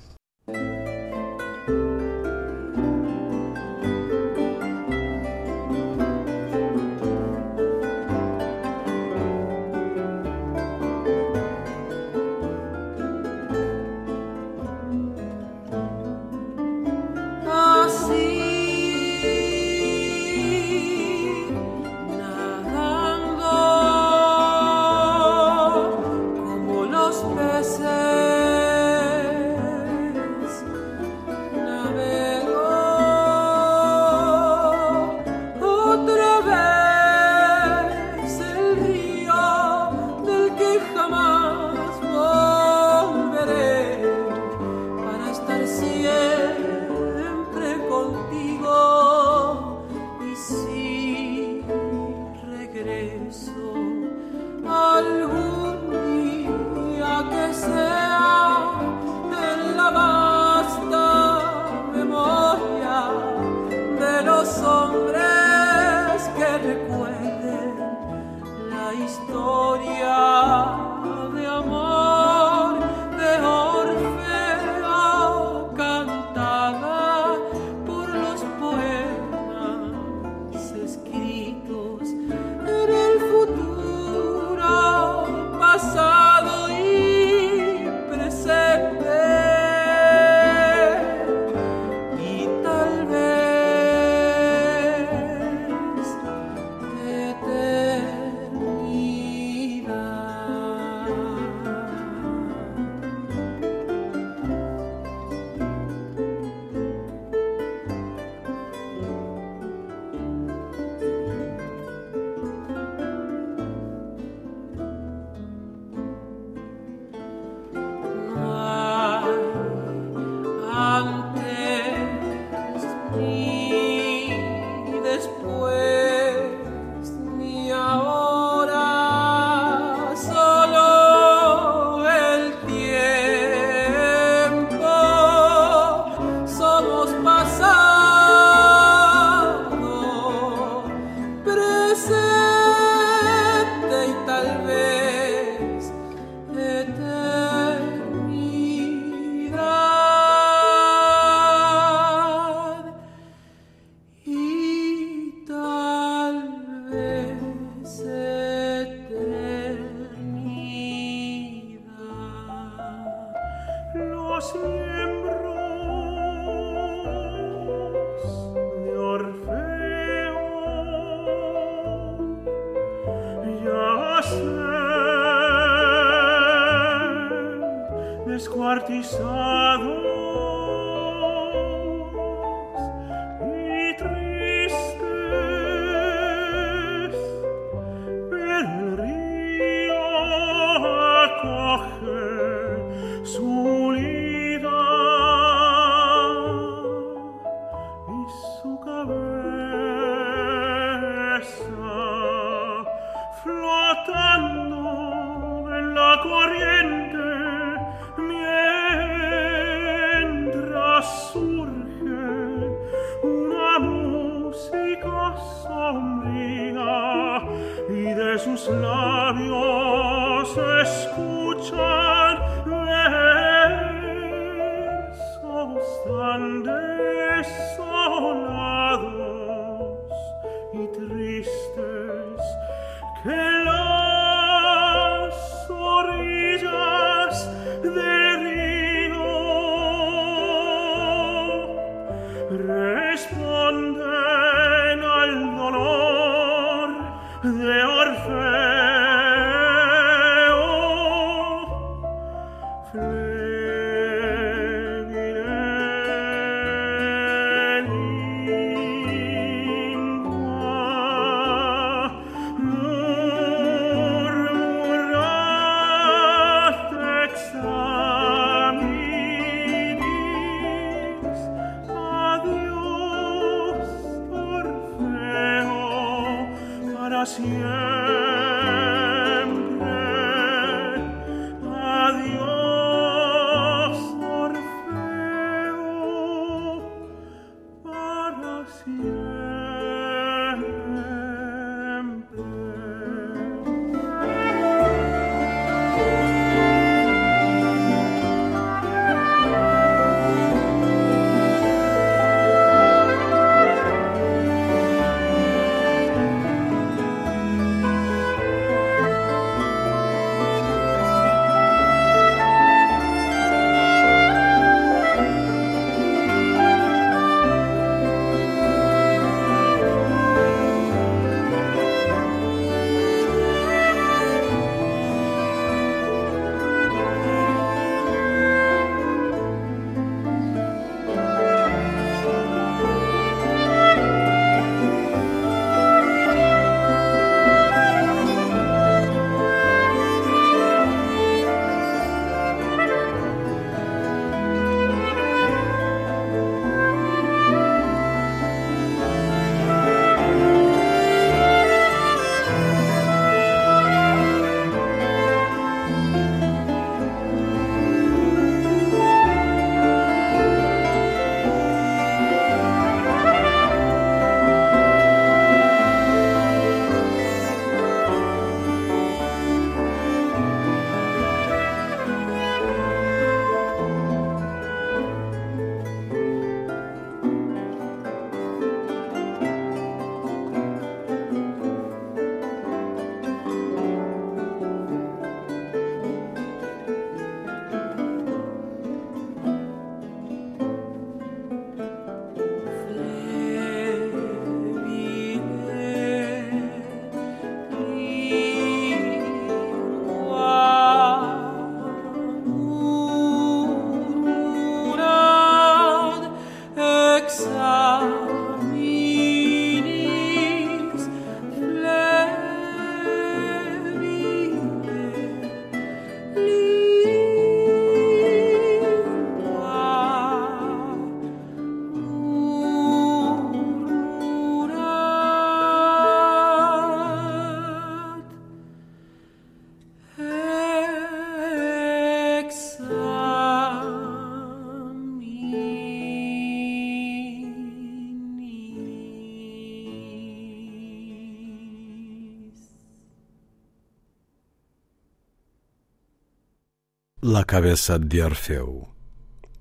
La Cabeça de Orfeu.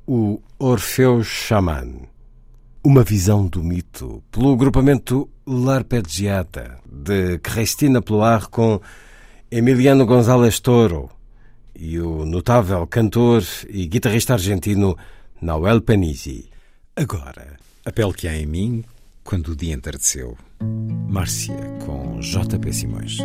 O Orfeu Xamã. Uma visão do mito pelo grupamento L'Arpeggiata de Cristina Ploar com Emiliano González Toro e o notável cantor e guitarrista argentino Nahuel Panisi. Agora, a pele que há em mim quando o dia entardeceu. Márcia com J.P. Simões.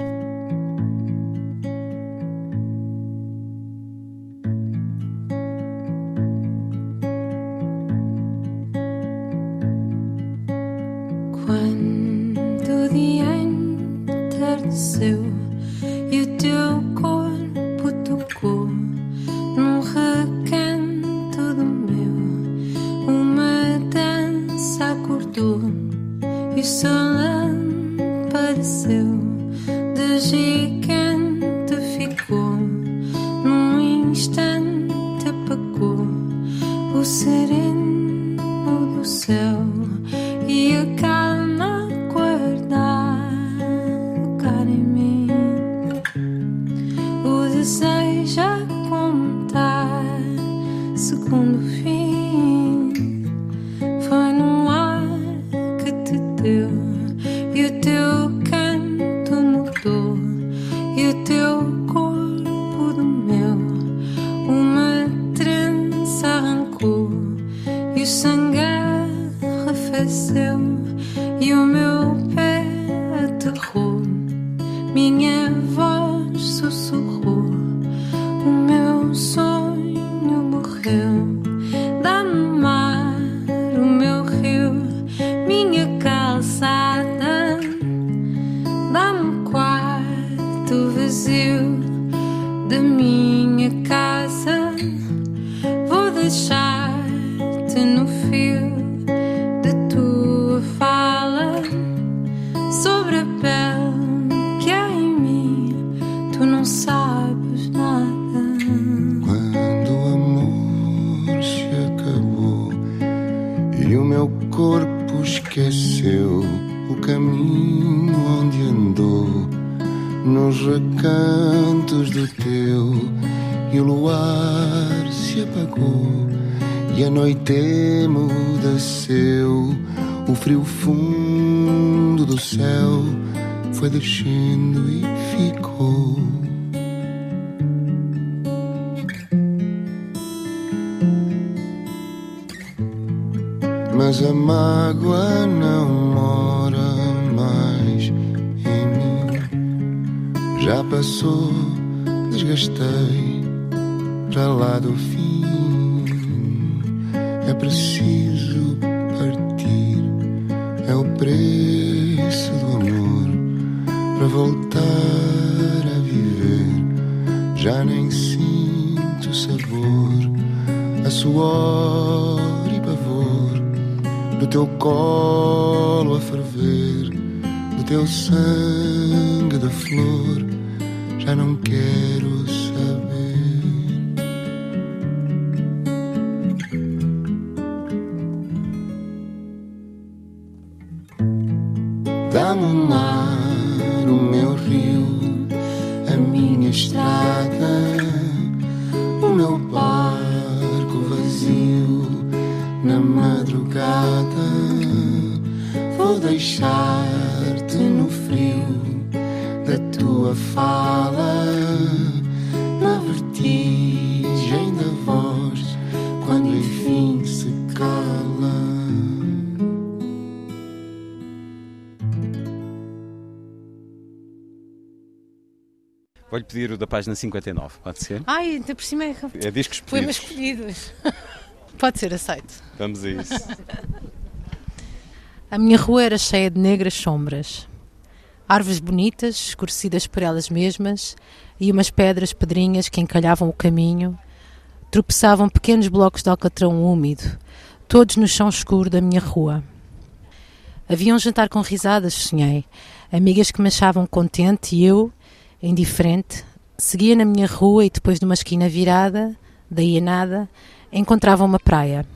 Minha estrada, o meu barco vazio na madrugada. Vou deixar-te no frio da tua fala, na vertigem Vou-lhe pedir o da página 59, pode ser? Ai, ainda por cima é, é discos poemas escolhidos. (laughs) pode ser aceito. Vamos a isso. A minha rua era cheia de negras sombras. Árvores bonitas, escurecidas por elas mesmas, e umas pedras pedrinhas que encalhavam o caminho, tropeçavam pequenos blocos de alcatrão úmido, todos no chão escuro da minha rua. Havia um jantar com risadas, sonhei, amigas que me achavam contente e eu, indiferente, seguia na minha rua e depois de uma esquina virada, daí a nada, encontrava uma praia.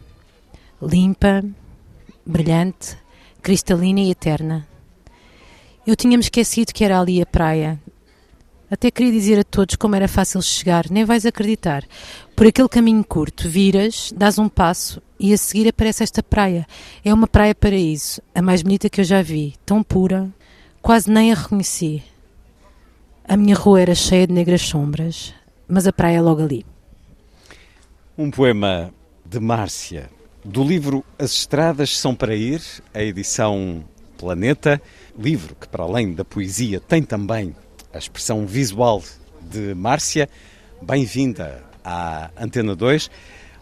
Limpa, brilhante, cristalina e eterna. Eu tinha-me esquecido que era ali a praia. Até queria dizer a todos como era fácil chegar, nem vais acreditar. Por aquele caminho curto, viras, dás um passo e a seguir aparece esta praia. É uma praia paraíso, a mais bonita que eu já vi, tão pura, quase nem a reconheci. A minha rua era cheia de negras sombras, mas a praia é logo ali. Um poema de Márcia, do livro As Estradas São para Ir, a edição Planeta, livro que, para além da poesia, tem também a expressão visual de Márcia. Bem-vinda à Antena 2,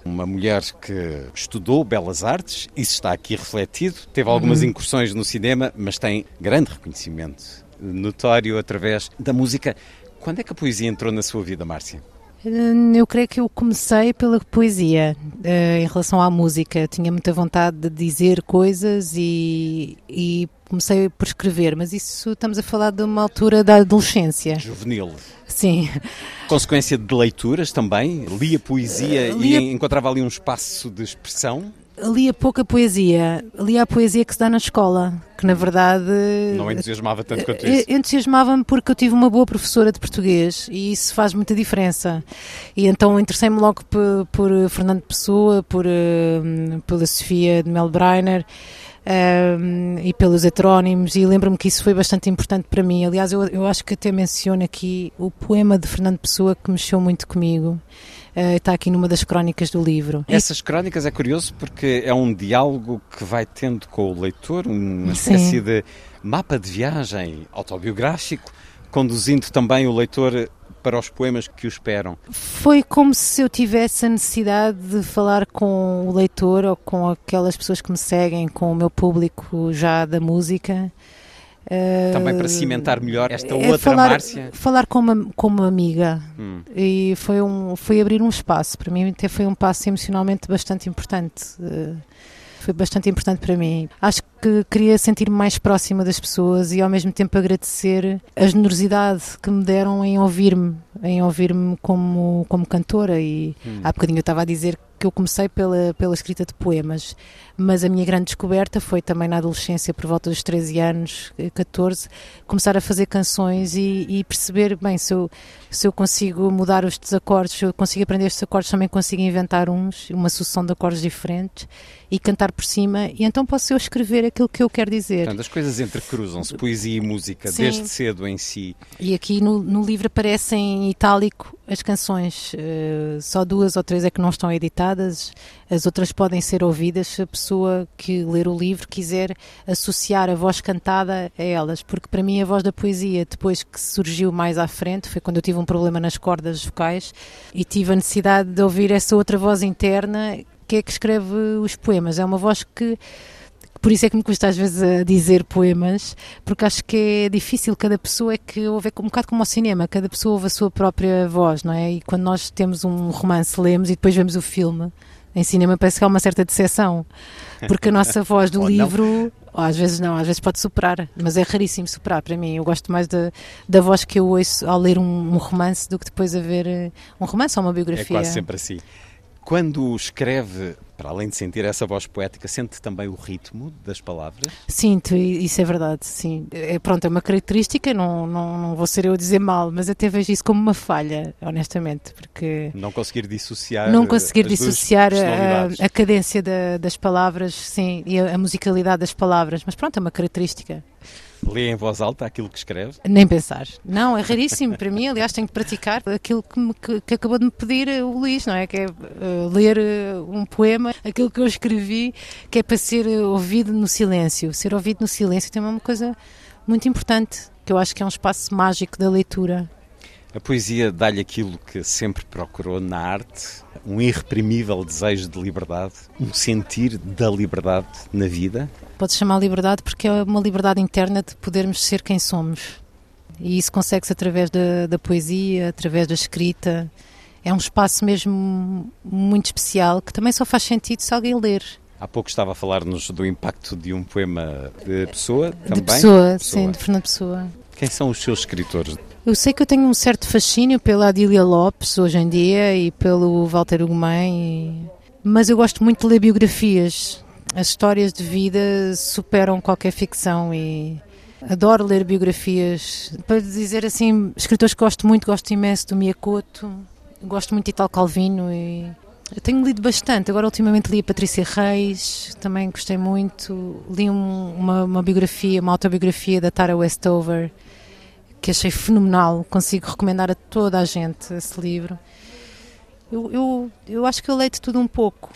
uma mulher que estudou belas artes, isso está aqui refletido, teve algumas Uhum. incursões no cinema, mas tem grande reconhecimento notório através da música. Quando é que a poesia entrou na sua vida, Márcia? Hum, Eu creio que eu comecei pela poesia eh, em relação à música. Eu tinha muita vontade de dizer coisas e, e comecei por escrever, mas isso estamos a falar de uma altura da adolescência. Juvenil. Sim. Consequência de leituras também? Lia poesia Lia- e encontrava ali um espaço de expressão? Lia pouca poesia. Lia a poesia que se dá na escola, que na verdade. Não entusiasmava tanto quanto Eh, isso? Entusiasmava-me porque eu tive uma boa professora de português e isso faz muita diferença. E então interessei-me logo por, por Fernando Pessoa, por, eh, pela Sofia de Melbreiner eh, e pelos heterónimos e lembro-me que isso foi bastante importante para mim. Aliás, eu, eu acho que até menciono aqui o poema de Fernando Pessoa que mexeu muito comigo. Eh, está aqui numa das crónicas do livro. Essas crónicas é curioso porque é um diálogo que vai tendo com o leitor, uma Sim. espécie de mapa de viagem autobiográfico, conduzindo também o leitor para os poemas que o esperam. Foi como se eu tivesse a necessidade de falar com o leitor ou com aquelas pessoas que me seguem, com o meu público já da música. Também para cimentar melhor esta é outra falar, Márcia. Falar com uma, com uma amiga. Hum. E foi, um, foi abrir um espaço. Para mim, até foi um passo emocionalmente bastante importante. Eh, Foi bastante importante para mim. Acho que queria sentir-me mais próxima das pessoas e ao mesmo tempo agradecer a generosidade que me deram em ouvir-me, em ouvir-me como, como cantora. E Hum. há bocadinho eu estava a dizer que eu comecei pela, pela escrita de poemas, mas a minha grande descoberta foi também na adolescência, por volta dos 13 anos, eh, 14, começar a fazer canções e, e perceber, bem, se eu, se eu consigo mudar os desacordes, se eu consigo aprender estes acordes, também consigo inventar uns, uma sucessão de acordes diferentes e cantar por cima, e então posso eu escrever aquilo que eu quero dizer. Portanto, as coisas entrecruzam-se, poesia e música, Sim. desde cedo em si. E aqui no, no livro aparecem em itálico as canções, eh, só duas ou três é que não estão editadas, as outras podem ser ouvidas se a pessoa que ler o livro quiser associar a voz cantada a elas, porque para mim a voz da poesia, depois que surgiu mais à frente, foi quando eu tive um problema nas cordas vocais e tive a necessidade de ouvir essa outra voz interna que é que escreve os poemas. É uma voz que por isso é que me custa às vezes a dizer poemas, porque acho que é difícil, cada pessoa é que ouve, é um bocado como ao cinema, cada pessoa ouve a sua própria voz, não é? E quando nós temos um romance, lemos e depois vemos o filme, em cinema parece que há uma certa decepção, porque a nossa voz do (laughs) livro, às vezes não, às vezes pode superar, mas é raríssimo superar para mim. Eu gosto mais da, da voz que eu ouço ao ler um, um romance do que depois a ver eh, um romance ou uma É biografia. quase sempre assim. Quando escreve, para além de sentir essa voz poética, sente também o ritmo das palavras? Sinto, isso é verdade, sim. É, pronto, é uma característica, não, não, não vou ser eu a dizer mal, mas até vejo isso como uma falha, honestamente, porque Não conseguir dissociar. não conseguir dissociar a, a cadência da- das palavras, sim, e a, a musicalidade das palavras, mas pronto, é uma característica. Lê em voz alta aquilo que escreve? Nem pensar. Não, é raríssimo para mim. Aliás, tenho que praticar aquilo que, me- que- que acabou de me pedir eh, o Luís, não é? Que é eh, ler eh, um poema, aquilo que eu escrevi, que é para ser ouvido no silêncio. Ser ouvido no silêncio também é uma coisa muito importante, que eu acho que é um espaço mágico da leitura. A poesia dá-lhe aquilo que sempre procurou na arte, um irreprimível desejo de liberdade, um sentir da liberdade na vida. Pode chamar liberdade porque é uma liberdade interna de podermos ser quem somos. E isso consegue-se através da, da poesia, através da escrita. É um espaço mesmo muito especial que também só faz sentido se alguém ler. Há pouco estava a falar-nos do impacto de um poema de Pessoa também. De Pessoa, sim, de Fernando Pessoa. Quem são os seus escritores? Eu sei que eu tenho um certo fascínio pela Adília Lopes hoje em dia e pelo Walter Ugumem, mas eu gosto muito de ler biografias. As histórias de vida superam qualquer ficção e Adoro ler biografias. Para dizer assim, escritores que gosto muito, gosto imenso do Miyakoto, gosto muito de Italo Calvino e eu tenho lido bastante. Agora, ultimamente, li a Patrícia Reis, também gostei muito. Li um, uma, uma, biografia, uma autobiografia da Tara Westover, que achei fenomenal. Consigo recomendar a toda a gente esse livro. Eu, eu, eu acho que eu leio de tudo um pouco.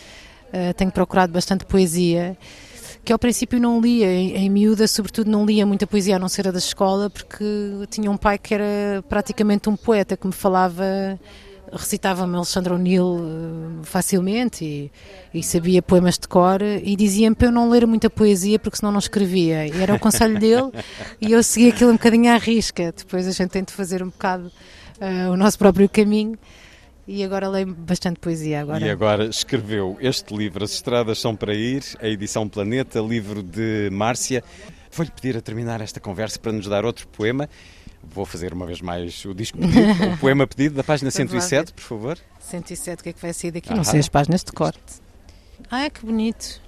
Uh, tenho procurado bastante poesia, que ao princípio não lia. Em, em miúda, sobretudo, não lia muita poesia, a não ser a da escola, porque tinha um pai que era praticamente um poeta, que me falava recitava-me Alexandre O'Neill eh, facilmente e, e, sabia poemas de cor e dizia-me para eu não ler muita poesia porque senão não escrevia. E era o conselho dele e eu segui aquilo um bocadinho à risca. Depois a gente tem de fazer um bocado uh, o nosso próprio caminho. E agora leio bastante poesia. Agora. E agora escreveu este livro, As Estradas São para Ir, a edição Planeta, livro de Márcia. Vou-lhe pedir a terminar esta conversa para nos dar outro poema Vou fazer uma vez mais o disco pedido, (laughs) o poema pedido da página 107, por favor. 107, o que é que vai sair daqui? Ah, não sei as páginas de corte. Ah, que bonito.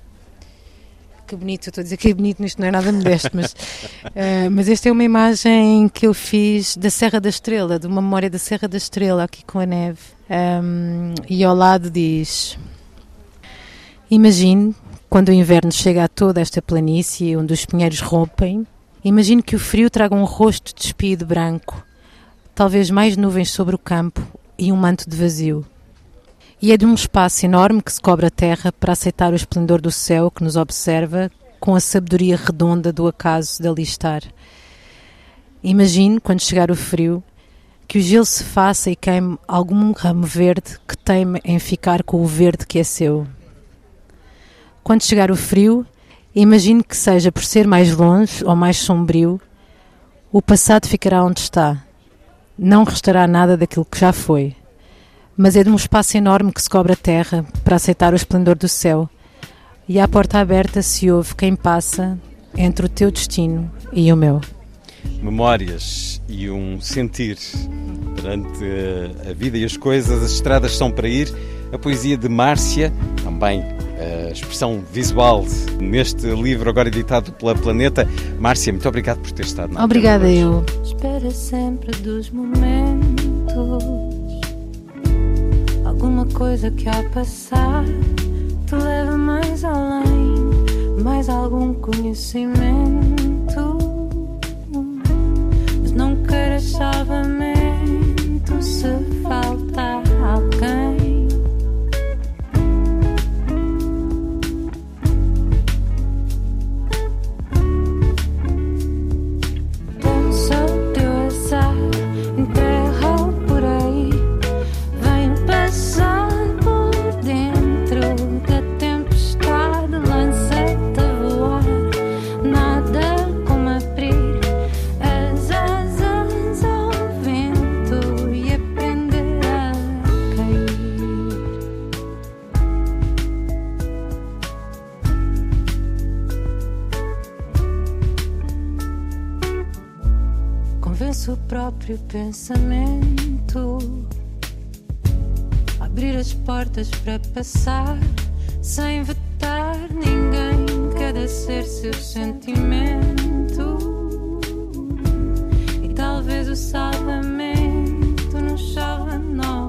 Que bonito, eu estou a dizer que é bonito, isto não é nada modesto, mas, uh, (laughs) mas esta é uma imagem que eu fiz da Serra da Estrela, de uma memória da Serra da Estrela, aqui com a neve. Um, e ao lado diz: Imagine quando o inverno chega a toda esta planície onde os pinheiros rompem Imagino que o frio traga um rosto despido branco, talvez mais nuvens sobre o campo e um manto de vazio. E é de um espaço enorme que se cobre a terra para aceitar o esplendor do céu que nos observa com a sabedoria redonda do acaso de ali estar. Imagino, quando chegar o frio, que o gelo se faça e queime algum ramo verde que teime em ficar com o verde que é seu. Quando chegar o frio, Imagino que seja por ser mais longe ou mais sombrio, o passado ficará onde está. Não restará nada daquilo que já foi. Mas é de um espaço enorme que se cobre a terra para aceitar o esplendor do céu. E à porta aberta se ouve quem passa entre o teu destino e o meu. Memórias e um sentir perante a vida e as coisas, as estradas são para ir. A poesia de Márcia, também a expressão visual neste livro agora editado pela Planeta. Márcia, muito obrigado por ter estado na Obrigada eu. Espera sempre dos momentos alguma coisa que ao passar te leva mais além, mais algum conhecimento. Não queiras salvamento se falta alguém. Próprio pensamento. Abrir as portas para passar sem vetar ninguém. Cada ser seu sentimento. E talvez o salvamento nos chove a nós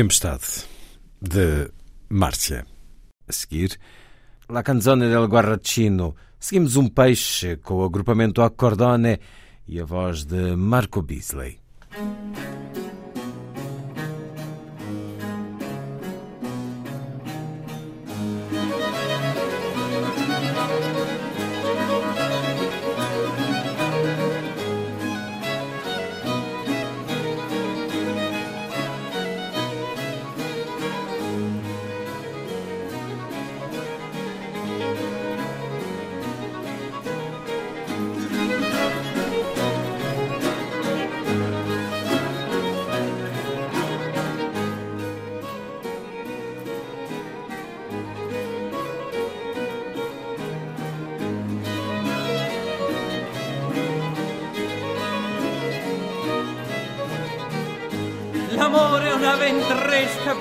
Tempestade, de Márcia. A seguir, La Canzone del Guarracino. Seguimos um peixe com o agrupamento Accordone e a voz de Marco Beasley.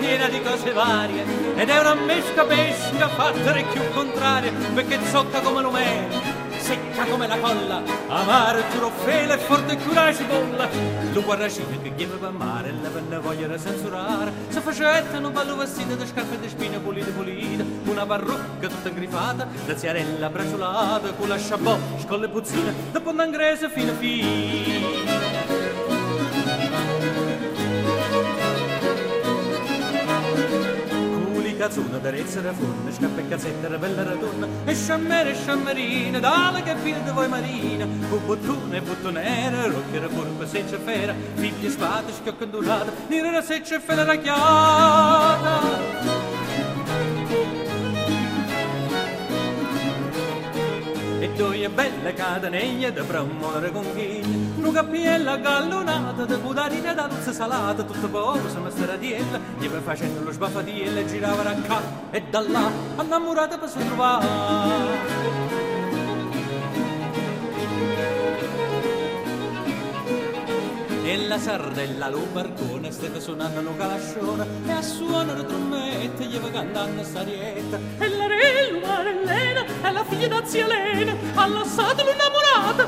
Piena di cose varie ed è una mesca pesca fatta più contraria perché zocca come l'umè, secca come la colla, amare giuro fela e forte cura cipolla. Lo guarracino che chiama per mare, la voglia da censurare, se facetta un ballo vestito di scarpe di spine pulite pulite, una parrucca tutta ingrifata, da ziarella braciolata, con la sciabò, scolle puzzine, da pondangrese fino a fine. Cazzuna d'arezza da forna, scappa e cazzetta da bella radonna, e sciammere e sciammerina, dalla cabina di voi marina, con bottone e bottonera, rocchera curva senza fera, figli e spade, schiocca ondulata, nera seccia e fela racchiata. E due belle cadeneglie da promuovere conchiglie, una cappiella gallonata, da budarina d'alza salata, tutto poco se mi staradiella, gli va facendo lo sbaffatiello e girava da qua e da là, innamorata per si trovare. La sardella, lo barcone, stava suonando un calascione E a suonare trommette, gli va cantando sarietta E la re, l'umarellena, e la figlia da zia Elena Ha lasciato l'innamorata,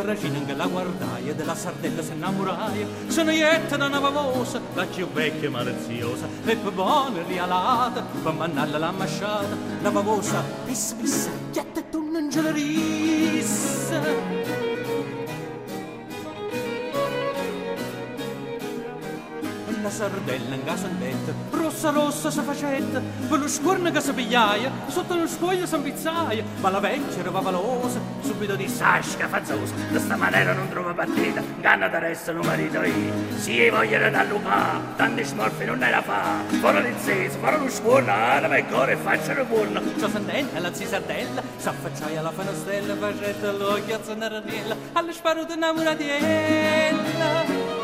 tua regina che la guardaia della sardella se innamoraia se ne jette da navavosa la ciò vecchia e maliziosa e per buona rialata per mannarla la masciata. Navavosa e bis bis jette tu non gelerisse la sardella in casa andetta, rossa rossa sa facetta, per lo scorno che si pigliaia, sotto lo scoglio si impizzaia, ma la vecchia era valosa, subito di sasca fazzosa, di sta maniera non trova partita, ganna da resto non marito io, si vogliono da Luca, tanti smorfi non ne la fa, fuori l'inceso, fuori lo scorno, anima e cuore e facciano buono, ciò sandella, la zia sardella, s'affacciaia alla fanastella, facetta l'occhio a zannaranella, alle sparute innamoratiella.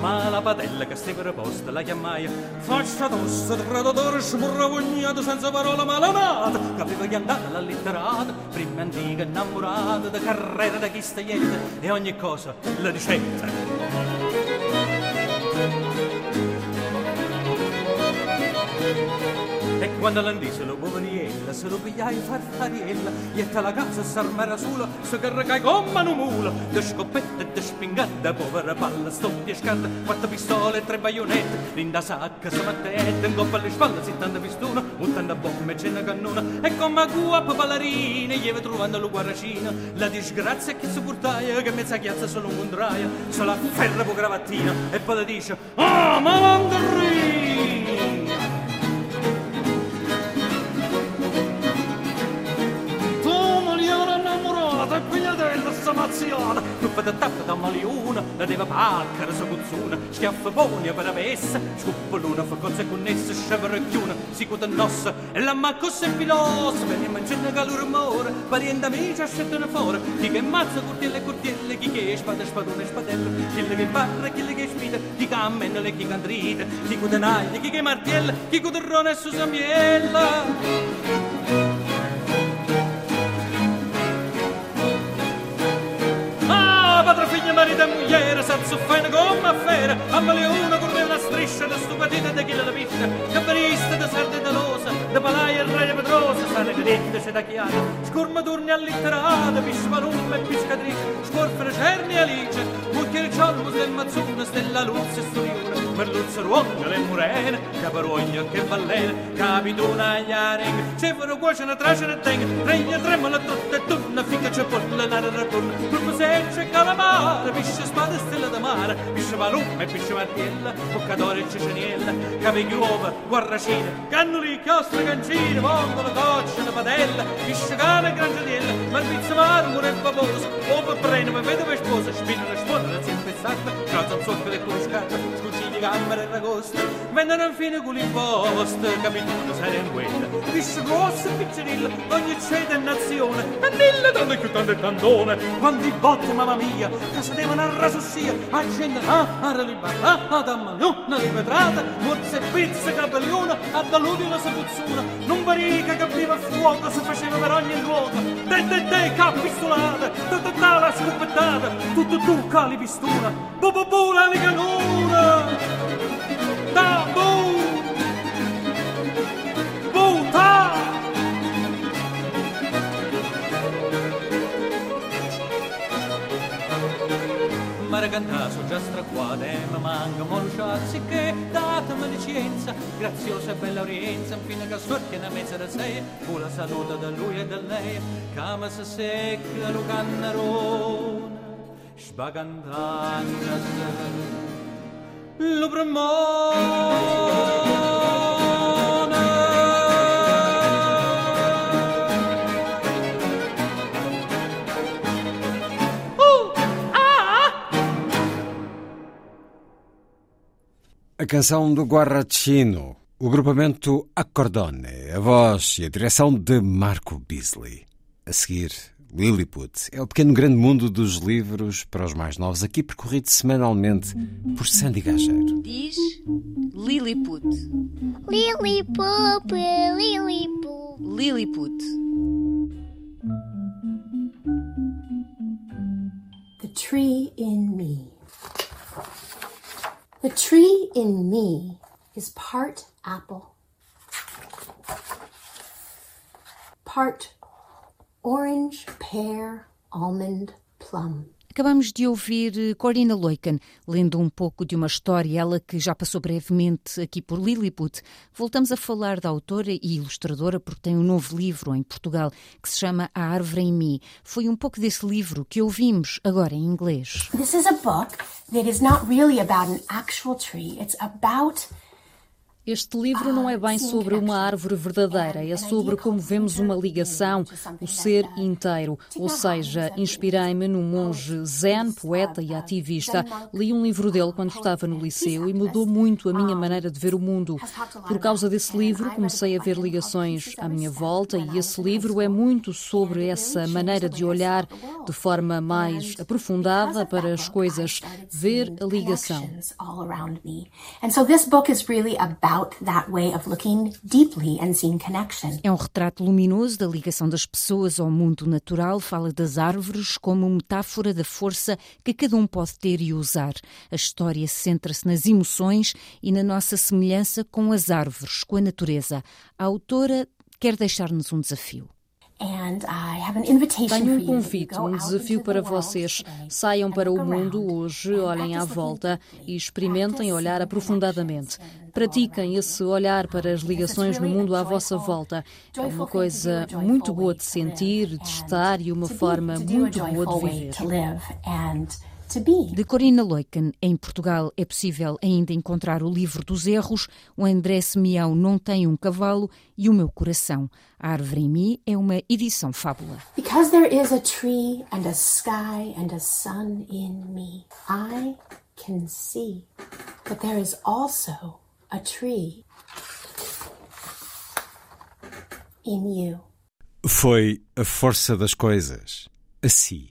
Ma la padella che stava reposta la chiamaia faccia tosta di predatore smurravognato senza parola malanata capiva che andata la litterata prima antica innamorata da carriera da chi staglietta e ogni cosa la ricetta quando l'andise lo poveriella, se lo pigliai farfariella, ietta la casa s'armera sola, se carregai come una mula, de scoppette e de spingate, povera palla, stoppie scarpe, quattro pistole e tre baionette, linda sacca, se mattette, in coppa alle spalle, zittanda pistona, ottanta bombe e cena cannona, e come guapa ballerina, gli va trovando lo guarracino, la disgrazia che si portaia, che mezza chiazza solo un contraia, se la ferra po' gravattina, e poi le dice, ah, ma mandarina! generazione Tu da tappa da maliuna La deva pacca la saguzzuna Schiaffa buona per avessa Scuppa l'una fa cose connesse Scevera chiuna Si cuta nossa E la macco se filosa Veniamo in cena calore more Pariente amici a scettene fuori Chi che mazza cortielle cortielle Chi che spada spadone spadella Chi le che barra chi le che spida Chi che ammenne le chi candrita Chi che denaglia chi che martiella Chi che terrone e susamiella padre, figlia, marito e mogliere, s'azzuffena come a fera, ammale uno come una striscia da stupatita e da chila la piffa, che varista da sardi e da losa, de balai e re pedrosa, sane gredette se da chiara, scormaturne allitterata, pisvalum e piscatrice, scorfere cerni alice, mucchiere cialmus del mazzuna, stella luzza e storiura, merluzza ruoca le murene, caparogna che ballena, capituna agli arenga, cuoce una tracena e tenga, regna tremola tutta e tutta, finché c'è porta nara ratunna, turma serce e calamare, pisce spada e stella da mare, pisce palumma e pisce martiella, boccadore e ceceniella, capigliuova, guarracina, cannoli e castro, cantina, vongola, goccia, la padella, piscicana e grangiadella, marmizza mare, murel famoso, oh, o per prendere, vedova e sposa, spina la sponda, la zia spezzata, grazie al socco del cuore scarpa, gambere in agosto vendono infine con l'imposta capitano serenguella fisse grosso e piccinilla ogni cede e nazione e mille donne più tante e tantone. Quanti botte mamma mia che si devono a rasussia a gente a a ad a una di vetrata mozze e pizze capelliona ad daludi una seduzzuna non varica che apriva il fuoco si faceva per ogni luogo de de de capistolate de de de la scopettata tutto tu cali pistona bu bu bu la canona Cantaso già straquada e mi manca molto anziché datemi licenza graziosa e bella orienza fino a che sorti una mezza da sei con la saluta da lui e da lei cama si secca lo cannarone sbagantandasi A canção do Guarracino, o grupamento Accordone, a voz e a direção de Marco Beasley. A seguir, Lilliput é o pequeno grande mundo dos livros para os mais novos, aqui percorrido semanalmente por Sandy Gageiro. Diz Lilliput. Lilliput, Lilliput. Lilliput. The tree in me. The tree in me is part apple, part orange, pear, almond, plum. Acabamos de ouvir Corina Loiken lendo um pouco de uma história, ela que já passou brevemente aqui por Lilliput. Voltamos a falar da autora e ilustradora porque tem um novo livro em Portugal que se chama A Árvore em Mim. Foi um pouco desse livro que ouvimos agora em inglês. This is a book that is not really about an actual tree. It's about Este livro não é bem sobre uma árvore verdadeira, é sobre como vemos uma ligação, o ser inteiro. Ou seja, inspirei-me num monge zen, poeta e ativista. Li um livro dele quando estava no liceu e mudou muito a minha maneira de ver o mundo. Por causa desse livro, comecei a ver ligações à minha volta e esse livro é muito sobre essa maneira de olhar de forma mais aprofundada para as coisas, ver a ligação. É um retrato luminoso da ligação das pessoas ao mundo natural, fala das árvores como metáfora da força que cada um pode ter e usar. A história centra-se nas emoções e na nossa semelhança com as árvores, com a natureza. A autora quer deixar-nos um desafio. Tenho um convite, um desafio para vocês. Saiam para o mundo hoje, olhem à volta e experimentem olhar aprofundadamente. Pratiquem esse olhar para as ligações no mundo à vossa volta. É uma coisa muito boa de sentir, de estar e uma forma muito boa de viver. De Corina Loiken, em Portugal é possível ainda encontrar o livro dos erros, o André Semião Não Tem um Cavalo e o Meu Coração. A Árvore em Mim é uma edição fábula. Because there is a tree and a sky and a sun in me, I can see that there is also a tree in you. Foi a força das coisas. Assim.